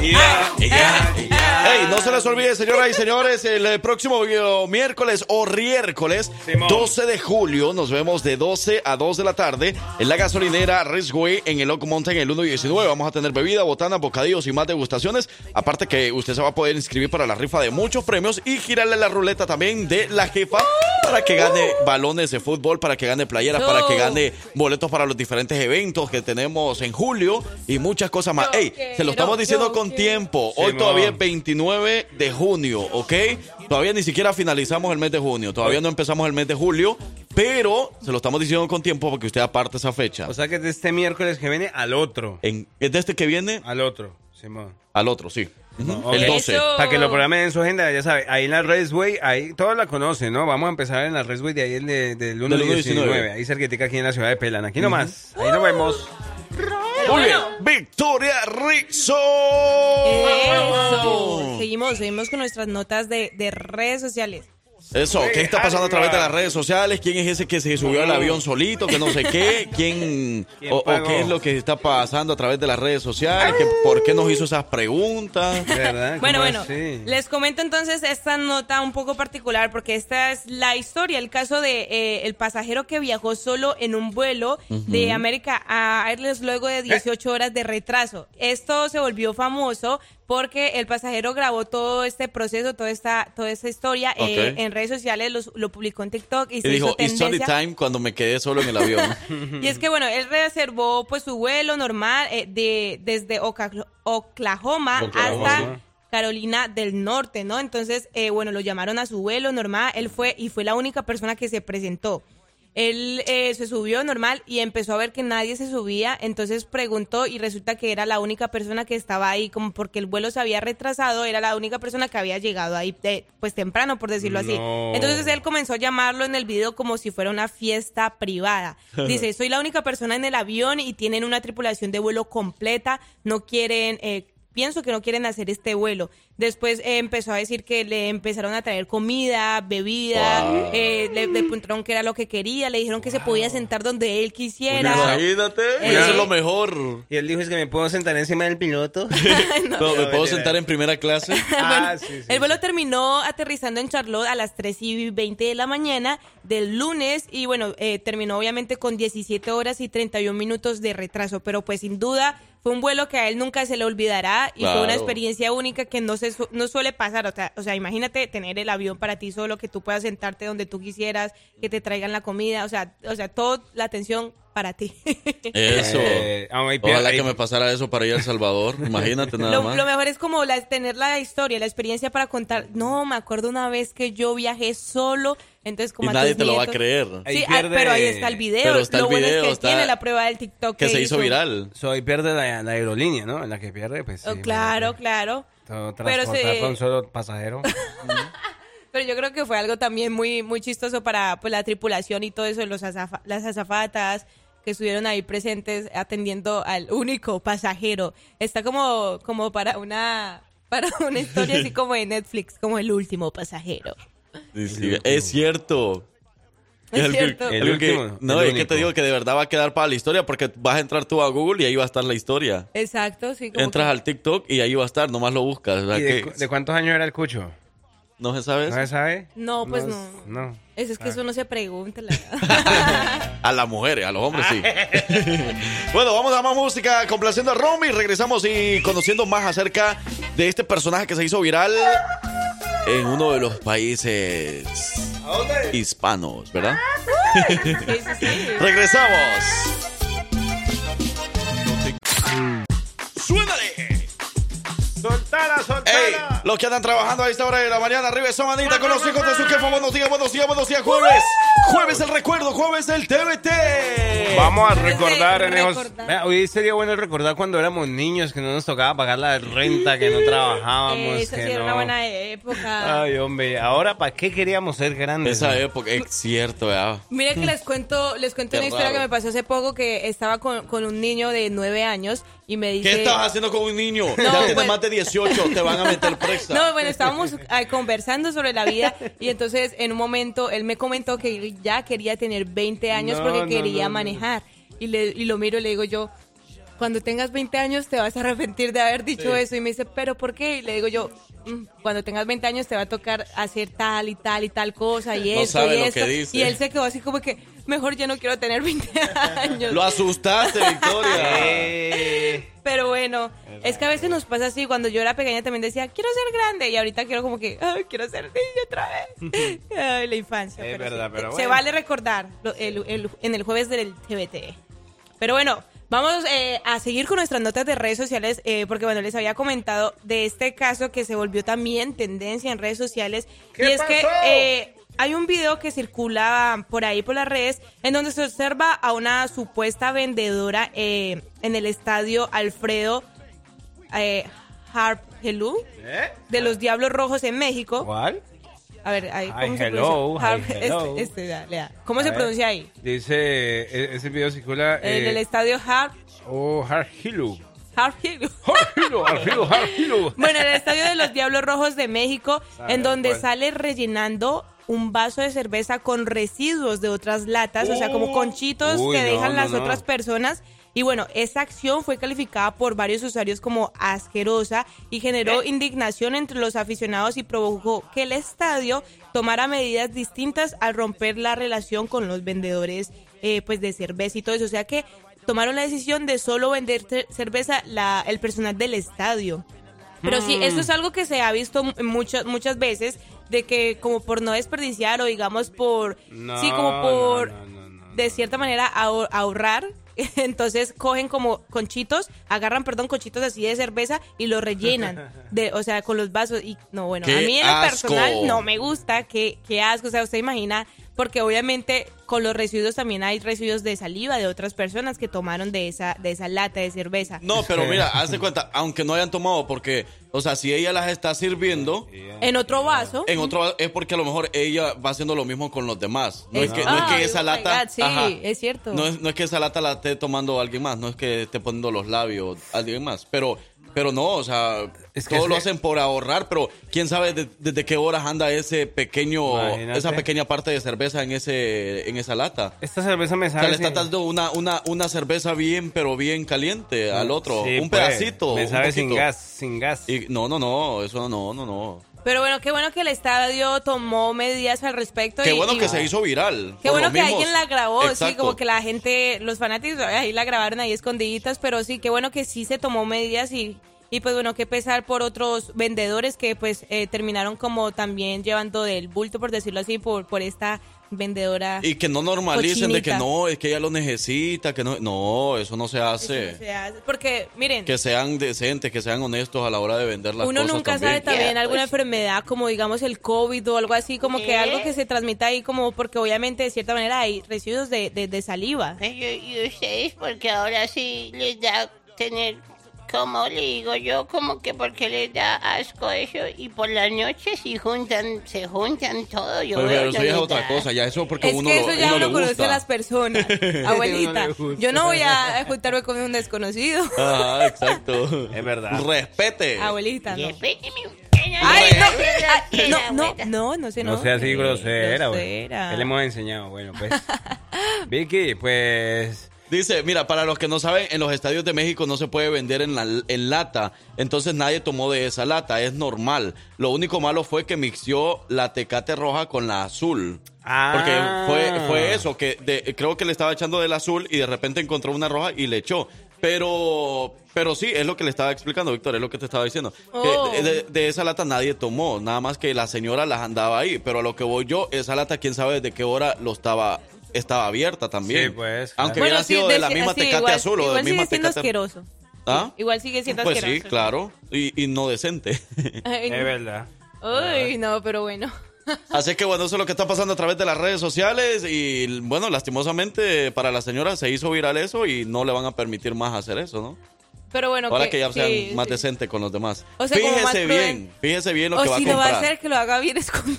Yeah, yeah, yeah. Hey, no se les olvide, señoras y señores, el eh, próximo video- miércoles o riércoles, Simón. 12 de julio, nos vemos de 12 a 2 de la tarde en la gasolinera Ridgeway en el Oak Mountain, el 119. Vamos a tener bebida, botana, bocadillos y más degustaciones. Aparte que usted se va a poder inscribir para la rifa de muchos premios y girarle la ruleta también de la jefa para que gane balones de fútbol, para que gane playeras, para que gane boletos para los diferentes eventos que tenemos en julio y muchas cosas más. Yo Ey, se lo estamos diciendo con tiempo. Hoy todavía es 29 de junio, ¿ok? Todavía ni siquiera finalizamos el mes de junio, todavía no empezamos el mes de julio, pero se lo estamos diciendo con tiempo porque usted aparte esa fecha. O sea que de este miércoles que viene al otro. En, es de este que viene Al otro, Simón. al otro, sí. No, El ok. 12. Eso. Para que lo programen en su agenda, ya sabe, ahí en la Redway, ahí todos la conocen, ¿no? Vamos a empezar en la Redway de ahí el de, del 1 Del al 1 al 19, 19. ahí cerquitica aquí en la ciudad de Pelan. Aquí nomás, ahí nos vemos. Muy bien. Victoria Rizzo. Eso. Seguimos, seguimos con nuestras notas de, de redes sociales. Eso, ¿qué está pasando a través de las redes sociales? ¿Quién es ese que se subió al avión solito? Que no sé qué. ¿Quién, ¿Quién o, qué es lo que está pasando a través de las redes sociales? ¿Qué- ¿Por qué nos hizo esas preguntas? ¿Verdad? Bueno, ¿Cómo bueno, así? les comento entonces esta nota un poco particular porque esta es la historia, el caso de eh, el pasajero que viajó solo en un vuelo de América a Airlines luego de 18 horas de retraso. Esto se volvió famoso porque el pasajero grabó todo este proceso, toda esta, toda esta historia eh, en redes sociales, los- lo publicó en TikTok y, Y se dijo, hizo it's tendencia. time cuando me quedé solo en el avión. Y es que bueno, él reservó pues su vuelo normal eh, de desde Oklahoma, Oklahoma. hasta Carolina del Norte, ¿no? Entonces, eh, bueno, lo llamaron a su vuelo normal, él fue y fue la única persona que se presentó. Él eh, se subió normal y empezó a ver que nadie se subía, entonces preguntó y resulta que era la única persona que estaba ahí, como porque el vuelo se había retrasado, era la única persona que había llegado ahí, eh, pues temprano, por decirlo así. No. Entonces él comenzó a llamarlo en el video como si fuera una fiesta privada. Dice, soy la única persona en el avión y tienen una tripulación de vuelo completa, no quieren... eh, Pienso que no quieren hacer este vuelo. Después eh, empezó a decir que le empezaron a traer comida, bebida, Wow. eh, le, le preguntaron qué era lo que quería, le dijeron que se podía sentar donde él quisiera. Imagínate, Eh, eso es lo mejor. Y él dijo, es que me puedo sentar encima del piloto. No, ¿Me puedo sentar en primera clase? ah, sí, sí, El vuelo sí. terminó aterrizando en Charlotte a las 3 y 20 de la mañana del lunes y bueno, eh, terminó obviamente con 17 horas y 31 minutos de retraso, pero pues sin duda fue un vuelo que a él nunca se le olvidará y fue una experiencia única que no se su- no suele pasar, o sea, o sea, imagínate tener el avión para ti solo, que tú puedas sentarte donde tú quisieras, que te traigan la comida, o sea, o sea, toda la atención para ti. Eso. Eh, ah, Ojalá que me pasara eso para ir a El Salvador. Imagínate nada Lo, más. lo mejor es como la, tener la historia, la experiencia para contar. No, me acuerdo una vez que yo viajé solo, entonces como Y a nadie tus te lo va a creer. Sí, ah, pierde- pero ahí está el video. Pero está lo el bueno es que está- tiene la prueba del TikTok Que se hizo viral. So, ahí pierde la, la aerolínea, ¿no? En la que pierde, pues sí. Oh, claro, claro. Todo Pero se- con solo pasajero. Pero yo creo que fue algo también muy muy chistoso para pues, la tripulación y todo eso, los azafa- las azafatas que estuvieron ahí presentes atendiendo al único pasajero. Está como como para una para una historia así como de Netflix, como el último pasajero. Sí, sí, es cierto. Es Algo- cierto. El algo que- no, es que te digo que de verdad va a quedar para la historia porque vas a entrar tú a Google y ahí va a estar la historia. Exacto, sí. Como Entras que- al TikTok y ahí va a estar, nomás lo buscas. ¿verdad ¿Y de, que- cu- de cuántos años era el cucho? no se sabe ¿No se sabe? No, pues no. No. Es que eso no se pregunta, la verdad. A las mujeres, a los hombres sí. bueno, vamos a más música complaciendo a Romy. Regresamos y conociendo más acerca de este personaje que se hizo viral en uno de los países hispanos, ¿verdad? Sí, sí, sí. Regresamos. Los que andan trabajando a esta hora de la mañana, arriba son Anita con los hijos de su jefa. Buenos días, buenos días, buenos días. Jueves. Jueves el recuerdo, jueves el TBT. Vamos a recordar, recordar. Vea, Hoy sería bueno recordar cuando éramos niños, que no nos tocaba pagar la renta, que no trabajábamos. Eso sí que era no... una buena época. Ay, hombre, ahora ¿para qué queríamos ser grandes? Esa época, es cierto, ¿verdad? Mira que les cuento, les cuento Qué una historia raro. que me pasó hace poco que estaba con, con un niño de nueve años y me dice... ¿Qué estás haciendo con un niño? No, ya tienes pues- más de 18, te van a meter presa. No, bueno, estábamos eh, conversando sobre la vida y entonces en un momento él me comentó que ya quería tener 20 años No, porque no, quería manejar. Y, le, y lo miro y le digo yo, cuando tengas 20 años te vas a arrepentir de haber dicho eso. Y me dice, ¿pero por qué? Y le digo yo, "Mm, cuando tengas 20 años te va a tocar hacer tal y tal y tal cosa y No que dice. Y él se quedó así como que, mejor ya no quiero tener 20 años. Lo asustaste, Victoria. Pero bueno, es que a veces nos pasa así. Cuando yo era pequeña también decía, quiero ser grande. Y ahorita quiero como que, "Ay, quiero ser niño otra vez. Ay, la infancia. Es pero verdad, sí. pero Se bueno. vale recordar lo- el- el- en el jueves del TBT. Pero bueno, vamos eh, a seguir con nuestras notas de redes sociales. eh, porque bueno, les había comentado de este caso que se volvió también tendencia en redes sociales. ¿Qué y es que... eh, hay un video que circula por ahí por las redes en donde se observa a una supuesta vendedora eh, en el estadio Alfredo eh, Harp Hello ¿Eh? de los Diablos Rojos en México. ¿Cuál? A ver, ahí, ¿cómo Hi, se hello, pronuncia? hi, Harp- hello. este, este, lea, lea. ¿Cómo A se ver. pronuncia ahí? Dice, e- ese video circula... En eh, el estadio Harp, Oh. Harp Hello. Bueno, en el estadio de los Diablos Rojos de México, en donde cuál. sale rellenando un vaso de cerveza con residuos de otras latas, o sea, como conchitos Uy, que no, dejan no, las no. otras personas. Y bueno, esa acción fue calificada por varios usuarios como asquerosa y generó indignación entre los aficionados y provocó que el estadio tomara medidas distintas al romper la relación con los vendedores eh, pues de cerveza y todo eso. O sea que tomaron la decisión de solo vender ce- cerveza la, el personal del estadio. Pero sí, Mm. esto es algo que se ha visto mu- muchas muchas veces de que como por no desperdiciar o digamos por No, sí como por no, no, no, de cierta manera ahor- ahorrar entonces cogen como conchitos agarran perdón conchitos así de cerveza y lo rellenan de o sea con los vasos y no bueno ¡Qué a mí en lo personal no me gusta que qué asco o sea usted imagina porque obviamente con los residuos también hay residuos de saliva de otras personas que tomaron de esa de esa lata de cerveza No, pero mira, hazte cuenta, aunque no hayan tomado, porque, o sea, si ella las está sirviendo en otro vaso en otro es porque a lo mejor ella va haciendo lo mismo con los demás. No es, Es- que, no es que esa oh lata. God, sí, ajá, es cierto. No es, no es que esa lata la esté tomando alguien más, no es que esté poniendo los labios alguien más. Pero, pero no, o sea, Es que todo es lo hacen por ahorrar, pero quién sabe de- desde qué horas anda ese pequeño, Imagínate. esa pequeña parte de cerveza en ese, en esa lata. Esta cerveza me O sea, le está dando una, una, una cerveza bien, pero bien caliente al otro. Sí, un pues, pedacito. Me un sabe sin gas, sin gas. Y, no, no, no, eso no, no, no. Pero bueno, qué bueno que el estadio tomó medidas al respecto. Qué y- bueno y- que se hizo viral. Qué bueno que mismos. alguien la grabó, sí, como que la gente, los fanáticos ahí la grabaron ahí escondiditas, pero sí, qué bueno que sí se tomó medidas y, y pues bueno, qué pesar por otros vendedores que pues eh, terminaron como también llevando del bulto, por decirlo así, por, por esta vendedora. Y que no normalicen de que Cochinita. no, es que ella lo necesita, que no. No, eso no se Eso hace. no se hace. Porque, miren, Que sean decentes, que sean honestos a la hora de vender las uno cosas nunca también. sabe también alguna enfermedad como digamos el COVID o algo así, como que algo que se transmita ahí como porque obviamente de cierta manera hay residuos de, de, de saliva. Pero, ¿Y ustedes porque ahora sí les da tener, como le digo yo, como que porque les da asco eso y por las noches y juntan, se juntan todo? Yo Pero, pero eso no ya es otra da. cosa, ya eso porque Es uno, que lo- eso ya uno uno le conoce gusta. a las personas. Abuelita, le yo no voy a juntarme con un desconocido. Exacto. Es verdad. Respete. Abuelita, no. Ay, no, Ay, ay, no, no, no, no sé, no. No sea así grosera, güey. grosera. ¿Qué le hemos enseñado? Bueno, pues. Vicky, pues. Dice, mira, para los que no saben, en los estadios de México no se puede vender en, la, en lata, entonces nadie tomó de esa lata, es normal. Lo único malo fue que mixió la tecate roja con la azul. Ah. Porque fue, fue eso, que de- creo que le estaba echando del azul y de repente encontró una roja y le echó. Pero, pero sí, es lo que le estaba explicando, Víctor, es lo que te estaba diciendo. Oh. de- de esa lata nadie tomó, nada más que la señora las andaba ahí. Pero a lo que voy yo, esa lata, quién sabe desde qué hora lo estaba, estaba abierta también. Sí, pues, Aunque Bueno, hubiera sí, sido de de- la misma sí, tecate igual- azul o de la misma sigue tecate. asqueroso. ¿Ah? Igual sigue siendo Pues asqueroso. sí, claro. Y, y no decente. Ay, Es verdad. Uy, no, pero bueno. Así que bueno, eso es lo que está pasando a través de las redes sociales y bueno, lastimosamente para la señora se hizo viral eso y no le van a permitir más hacer eso, ¿no? Pero bueno, Ahora que ya sean sí, más sí. decentes con los demás. O sea, fíjese bien, fíjese bien lo O que va a si lo va a comprar. hacer, que lo haga bien escondido.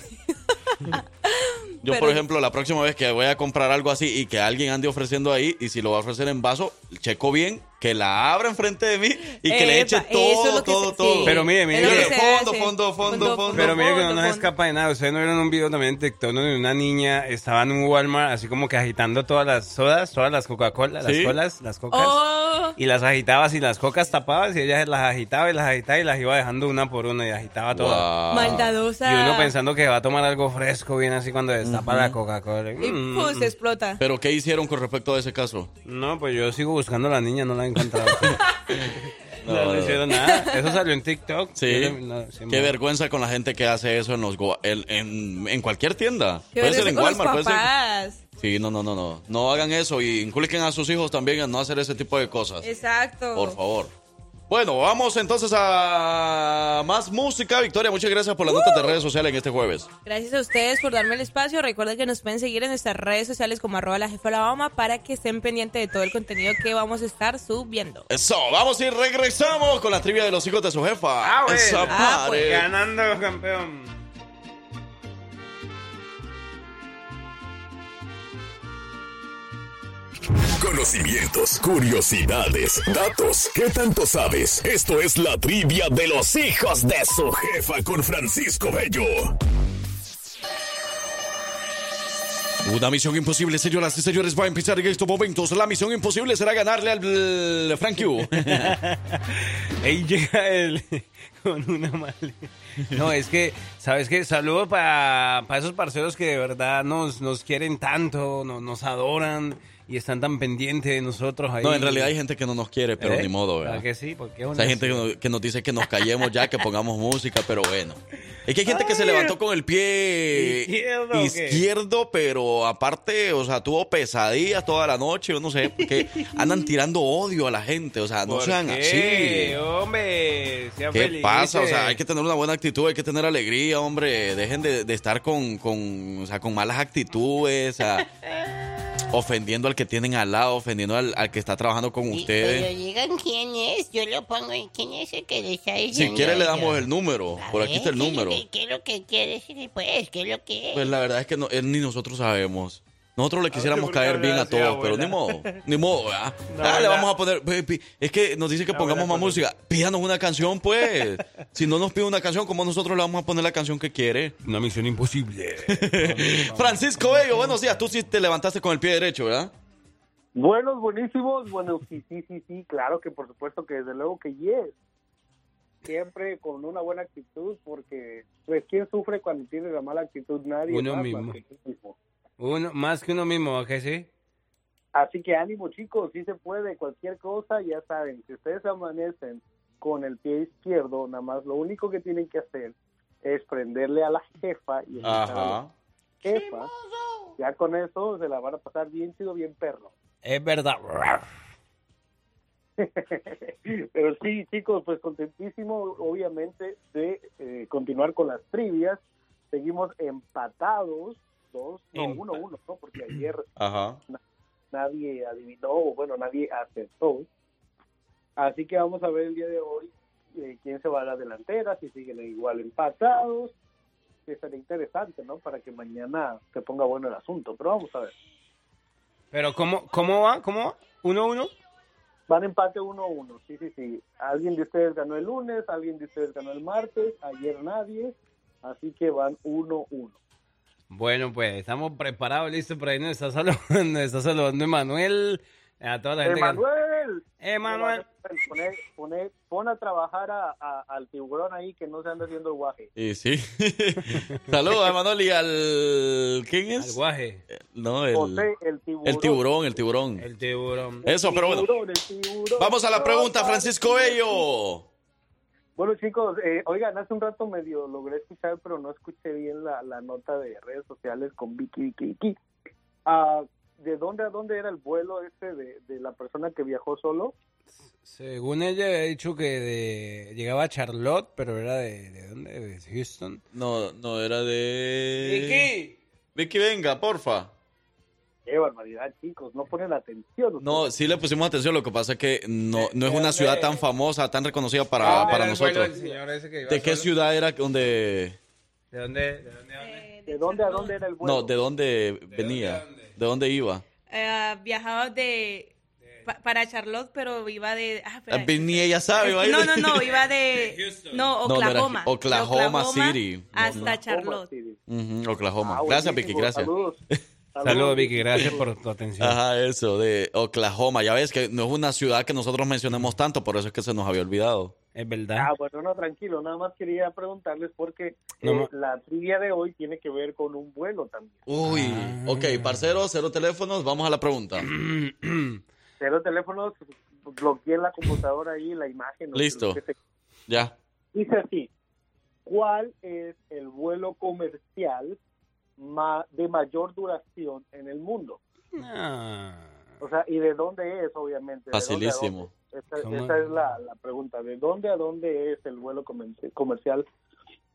Yo, pero- por ejemplo, la próxima vez que voy a comprar algo así y que alguien ande ofreciendo ahí y si lo va a ofrecer en vaso, checo bien que la abra enfrente de mí y que le eche es todo, todo, se- todo. sí. Pero mire, mire, Es Fondo, fondo, fondo, fondo. Pero mire que no nos escapa de nada. Ustedes no vieron un video también en TikTok donde una niña estaba en un Walmart así como que agitando todas las sodas, todas las Coca-Cola, las colas, las cocas. Oh, Y las agitaba así, las cocas tapadas y ella las agitaba y las agitaba y las iba dejando una por una y agitaba todas. Wow. maldadosa. Y uno pensando que va a tomar algo fresco bien así cuando la Coca-Cola. Y Mm. pues explota. Pero ¿qué hicieron con respecto a ese caso? No, pues yo sigo buscando a la niña, no la he encontrado. no, no hicieron nada. Eso salió en TikTok. Sí. Yo le- no, sí, Qué vergüenza con la gente que hace eso en los go- en, en, en cualquier tienda. Qué Puede ser en Walmart, puede ser. papás. Sí, no, no, no, no. No hagan eso y inculquen a sus hijos también a no hacer ese tipo de cosas. Exacto. Por favor. Bueno, vamos entonces a más música. Victoria, muchas gracias por las notas de redes sociales en este jueves. Gracias a ustedes por darme el espacio. Recuerden que nos pueden seguir en nuestras redes sociales como arroba la jefa Obama para que estén pendientes de todo el contenido que vamos a estar subiendo. Eso, vamos y regresamos con la trivia de los hijos de su jefa. Ah, bueno. Ah, madre. Ganando, campeón. Conocimientos, curiosidades, datos. ¿Qué tanto sabes? Esto es la trivia de los hijos de su jefa con Francisco Bello. Una misión imposible, señoras y señores, va a empezar en estos momentos. La misión imposible será ganarle al Frank Q. Ahí llega él con una maleta. No, es que, ¿sabes qué? Saludos para esos parceros que de verdad nos, nos quieren tanto, no- nos adoran y están tan pendientes de nosotros ahí. No, en realidad hay gente que no nos quiere, pero ¿Eh? ni modo, ¿Verdad que sí? Porque es O sea, hay gente que nos, que nos dice que nos callemos ya, que pongamos música, pero bueno. Es que hay gente que se levantó con el pie ¿Izquierdo izquierdo, pero aparte, o sea, tuvo pesadillas toda la noche, yo no sé, porque andan tirando odio a la gente, o sea, no ¿Por sean qué? así. Hombre, sean ¿Qué felices. pasa? O sea, hay que tener una buena actitud, hay que tener alegría, hombre. Dejen de, de estar con, con, o sea, con malas actitudes, o sea, ofendiendo al que tienen al lado, ofendiendo al, al que está trabajando con Pero ustedes. digan quién es, yo lo pongo en quién es el que le está Si diciendo. quiere le damos el número. A Por aquí ver, está el ¿qué número. que- ¿Qué es lo que quiere decir? Pues, ¿qué es lo que es? Pues la verdad es que no, él ni nosotros sabemos. Nosotros le quisiéramos por qué caer bien a todos, pero ni modo, ni modo, ¿verdad? No, Ah, le vamos a poner, es que nos dice que No, pongamos más música. Pídanos una canción, pues. si no nos pide una canción, ¿cómo nosotros le vamos a poner la canción que quiere? Una misión imposible. Francisco Bello, buenos días. Tú sí te levantaste con el pie derecho, ¿verdad? Buenos, buenísimos. Bueno, sí, sí, sí, sí, claro que por supuesto que desde luego que yes. Siempre con una buena actitud, porque pues quién sufre cuando tiene la mala actitud nadie. Uno más mismo. más que uno mismo. Uno, más que uno mismo, ¿a que sí? Así que ánimo chicos, sí se puede, cualquier cosa, ya saben, si ustedes amanecen con el pie izquierdo, nada más lo único que tienen que hacer es prenderle a la jefa y invitar a la Ajá. jefa. Ya con eso se la van a pasar bien chido, bien perro. Es verdad. Pero sí, chicos, pues contentísimo, obviamente, de eh, continuar con las trivias. Seguimos empatados, dos, no, Em- uno, uno, ¿no? Porque ayer Ajá. nadie adivinó, o bueno, nadie acertó. Así que vamos a ver el día de hoy eh, quién se va a la delantera, si siguen igual empatados. Que será interesante, ¿no? Para que mañana se ponga bueno el asunto. Pero vamos a ver. Pero ¿cómo, cómo va? ¿Cómo va? ¿Uno, uno? Van empate 1-1, sí, sí, sí. Alguien de ustedes ganó el lunes, alguien de ustedes ganó el martes, ayer nadie, así que van 1-1. Bueno, pues estamos preparados, listos por ahí. Nos está saludando, nos está saludando Emanuel. A toda la gente. que- ¡Emanuel! Emanuel. Pone, pone- pon a trabajar a- a- al tiburón ahí que no se anda haciendo el guaje. Y sí. Saludos, Emanuel, y al... ¿Quién Al es? guaje. No, el... José, el tiburón. El tiburón, el tiburón. El tiburón. Eso, pero bueno. Tiburón, el tiburón. Vamos a la pregunta, Francisco Bello. Bueno, chicos, eh, oigan, hace un rato medio logré escuchar, pero no escuché bien la, la nota de redes sociales con Vicky, Vicky, Vicky. Ah, ¿De dónde a dónde era el vuelo ese de, de la persona que viajó solo? Según ella había dicho que de- llegaba a Charlotte, pero era de, ¿de dónde? De Houston. No, no, era de... Vicky. Vicky, venga, porfa. Qué barbaridad, chicos, no ponen atención. No, sí le pusimos atención, lo que pasa es que no, no es una ciudad tan famosa, tan reconocida para, Ah, para nosotros. ¿De qué solo. ciudad era donde... ¿De dónde? ¿De dónde? a dónde? ¿De dónde a dónde era el vuelo? No, de dónde venía? ¿De dónde iba? Eh, viajaba de pa- para Charlotte, pero iba de ah. Ah, Ni ella sabe. ¿va? No, no, no, iba de no, No, no Oklahoma. Oklahoma City. hasta Charlotte. Ujú, Oklahoma. Ah, gracias, Vicky, gracias. Saludos. Saludos, Vicky. Gracias por tu atención. Ajá, eso, de Oklahoma. Ya ves que no es una ciudad que nosotros mencionemos tanto, por eso es que se nos había olvidado. Es verdad. Ah, bueno, no, tranquilo, nada más quería preguntarles porque No eh, la trivia de hoy tiene que ver con un vuelo también. Uy, Ah. ok, parcero, cero teléfonos, vamos a la pregunta. Cero teléfonos, bloqueé la computadora ahí la imagen. Listo. se- Ya. Dice así, ¿cuál es el vuelo comercial ma- de mayor duración en el mundo? Ah. O sea, ¿y de dónde es, obviamente? ¿De dónde a Facilísimo. dónde? Esa, es la, la pregunta. ¿De dónde a dónde es el vuelo comer- comercial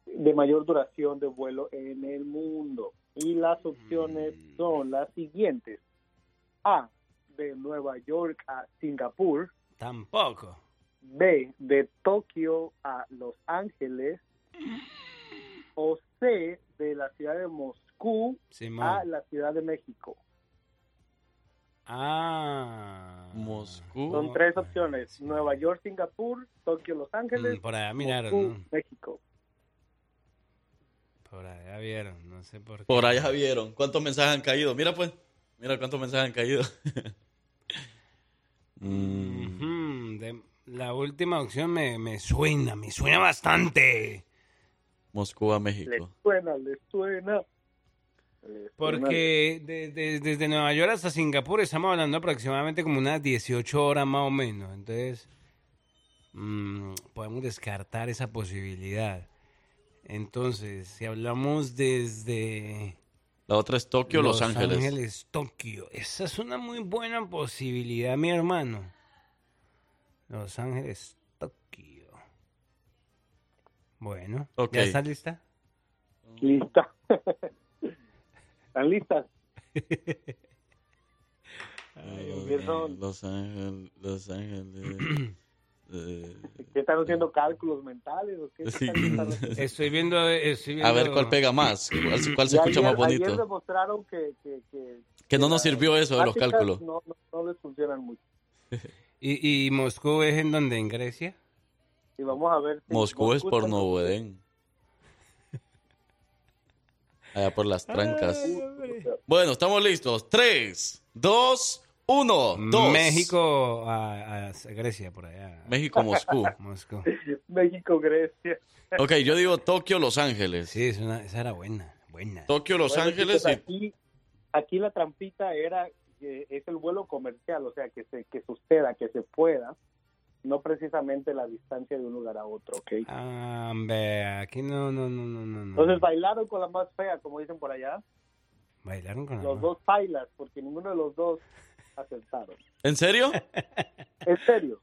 de mayor duración de vuelo en el mundo? Y las opciones Mm. son las siguientes. A, de Nueva York a Singapur. Tampoco. B, de Tokio a Los Ángeles. O C, de la ciudad de Moscú Simón. a la ciudad de México. Ah. Moscú. Son tres opciones. Nueva York, Singapur, Tokio, Los Ángeles. Mm, por allá miraron, Moscú, ¿no? México. Por allá vieron, no sé por qué. Por allá vieron. ¿Cuántos mensajes han caído? Mira pues. Mira cuántos mensajes han caído. Mm, de- la última opción me, me suena, me suena bastante. Moscú a Les México. suena, les suena. Les Porque de- de- desde Nueva York hasta Singapur estamos hablando aproximadamente como unas 18 horas más o menos. Entonces, mm, podemos descartar esa posibilidad. Entonces, si hablamos desde La otra es Tokio, Los, Ángeles. Tokio. Esa es una muy buena posibilidad, mi hermano. Los Ángeles, Tokio. Bueno. ¿ya está lista? Lista. ¿Están listas? empiezo. Los Ángeles. Los Ángeles. eh, ¿Qué están haciendo cálculos mentales o qué? Sí. ¿Qué están? Estoy viendo, estoy a ver viendo- cuál pega más. ¿Cuál, cuál se escucha ayer- más Ayer bonito? demostraron que, que, que, Que no nos sirvió eso de los cálculos. No, no, no les funcionan mucho. ¿Y, y Moscú es en donde? ¿En Grecia? Y vamos a ver. si Moscú es por está- Nuevo Edén. Allá por las trancas. Bueno, estamos listos. Tres, dos, uno, dos. México a, a Grecia, por allá. México, Moscú. Moscú. México, Grecia. Ok, yo digo Tokio, Los Ángeles. Sí, es una- esa era buena, buena. Tokio, Los Bueno, Ángeles chicos, aquí, aquí la trampita era que es el vuelo comercial, o sea, que se que suceda, que se pueda, no precisamente la distancia de un lugar a otro, ¿ok? Ah, ve, aquí no, no, no, no, no. Entonces bailaron con la más fea, como dicen por allá, Bailaron con la los mano. dos bailas, porque ninguno de los dos acertaron. ¿En serio? En serio.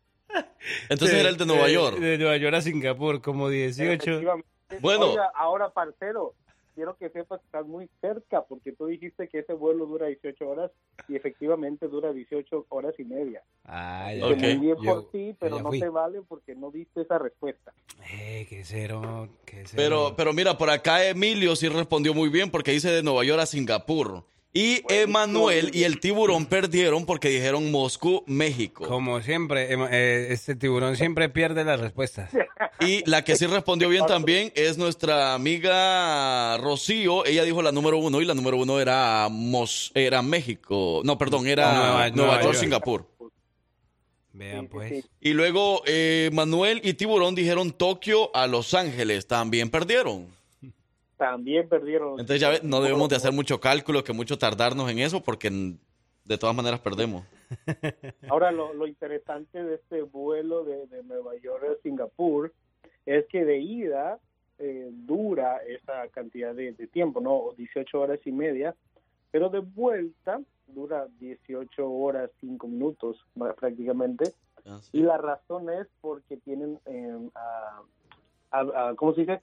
Entonces De- era el de Nueva de- York. De Nueva York a Singapur, como 18. Efectivamente. Bueno. Oiga, ahora, parcero, quiero que sepas que estás muy cerca, porque tú dijiste que ese vuelo dura 18 horas y efectivamente dura 18 horas y media. Ah, ya. Muy bien Yo- por ti, pero no te vale porque no diste esa respuesta. Eh, qué cero, qué cero. Pero, pero mira, por acá Emilio sí respondió muy bien porque dice de Nueva York a Singapur. Y Emanuel y el tiburón perdieron porque dijeron Moscú, México. Como siempre, em- eh, este tiburón siempre pierde las respuestas. Y la que sí respondió bien también es nuestra amiga Rocío. Ella dijo la número uno y la número uno era, Mos era México. No, perdón, era Nueva- Nueva, Nueva York, York. Singapur. Vean, pues. Y luego eh, Manuel y Tiburón dijeron Tokio a Los Ángeles. También perdieron. También perdieron. Entonces ya no debemos de hacer mucho cálculo, que mucho tardarnos en eso, porque de todas maneras perdemos. Ahora, lo, lo interesante de este vuelo de, de Nueva York a Singapur es que de ida eh, dura esa cantidad de, de tiempo, ¿no? 18 horas y media, pero de vuelta dura 18 horas 5 minutos prácticamente. Ah, Y la razón es porque tienen, eh, a- a- a- ¿cómo se dice?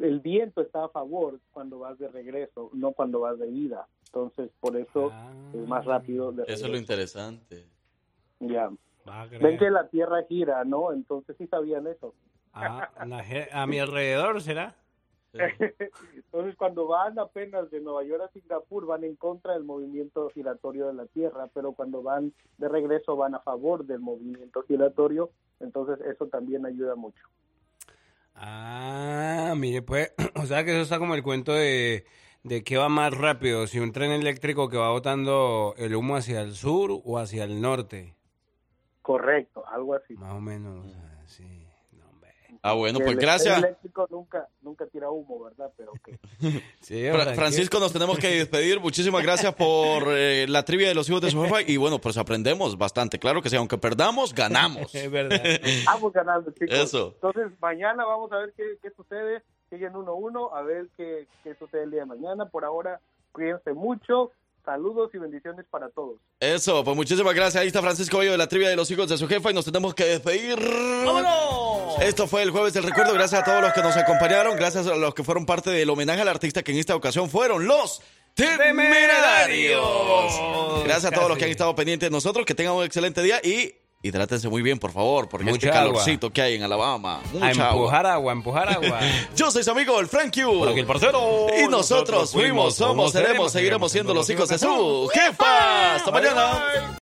El viento está a favor cuando vas de regreso, no cuando vas de ida. Entonces, por eso Ah. es más rápido de Eso es lo interesante. Ya. Ven que la Tierra gira, ¿no? Entonces sí sabían eso. Ah, la a mi alrededor, ¿será? Entonces cuando van apenas de Nueva York a Singapur van en contra del movimiento giratorio de la Tierra, pero cuando van de regreso van a favor del movimiento giratorio, entonces eso también ayuda mucho. Ah, mire, pues, o sea que eso está como el cuento de, de qué va más rápido, si un tren eléctrico que va botando el humo hacia el sur o hacia el norte. Correcto, algo así. Más o menos, sí. Ah, bueno, El- pues El gracias. eléctrico nunca, nunca tira humo, ¿verdad? Pero que Sí, Fra- Francisco, nos tenemos que despedir. Muchísimas gracias por eh, la trivia de los hijos de Sofá. Y bueno, pues aprendemos bastante. Claro que sí, aunque perdamos, ganamos. Es verdad. vamos ganando, chicos. Eso. Entonces mañana vamos a ver qué, qué sucede. Siguen 1-1, a ver qué, qué sucede el día de mañana. Por ahora, cuídense mucho Saludos y bendiciones para todos. Eso, pues muchísimas gracias. Ahí está Francisco Bello de la trivia de los hijos de su jefa y nos tenemos que despedir. ¡Vámonos! Esto fue el jueves del recuerdo. Gracias a todos los que nos acompañaron. Gracias a los que fueron parte del homenaje al artista que en esta ocasión fueron los Temerarios. Gracias a todos los que han estado pendientes de nosotros. Que tengan un excelente día y hidrátense muy bien, por favor, porque Mucha este agua. calorcito que hay en Alabama. A Mucha agua. empujar agua, empujar agua. Yo soy su amigo, el Frank Q. El parcero. Y nosotros fuimos, somos, seremos, seguiremos siendo los hijos de su jefa. Hasta mañana.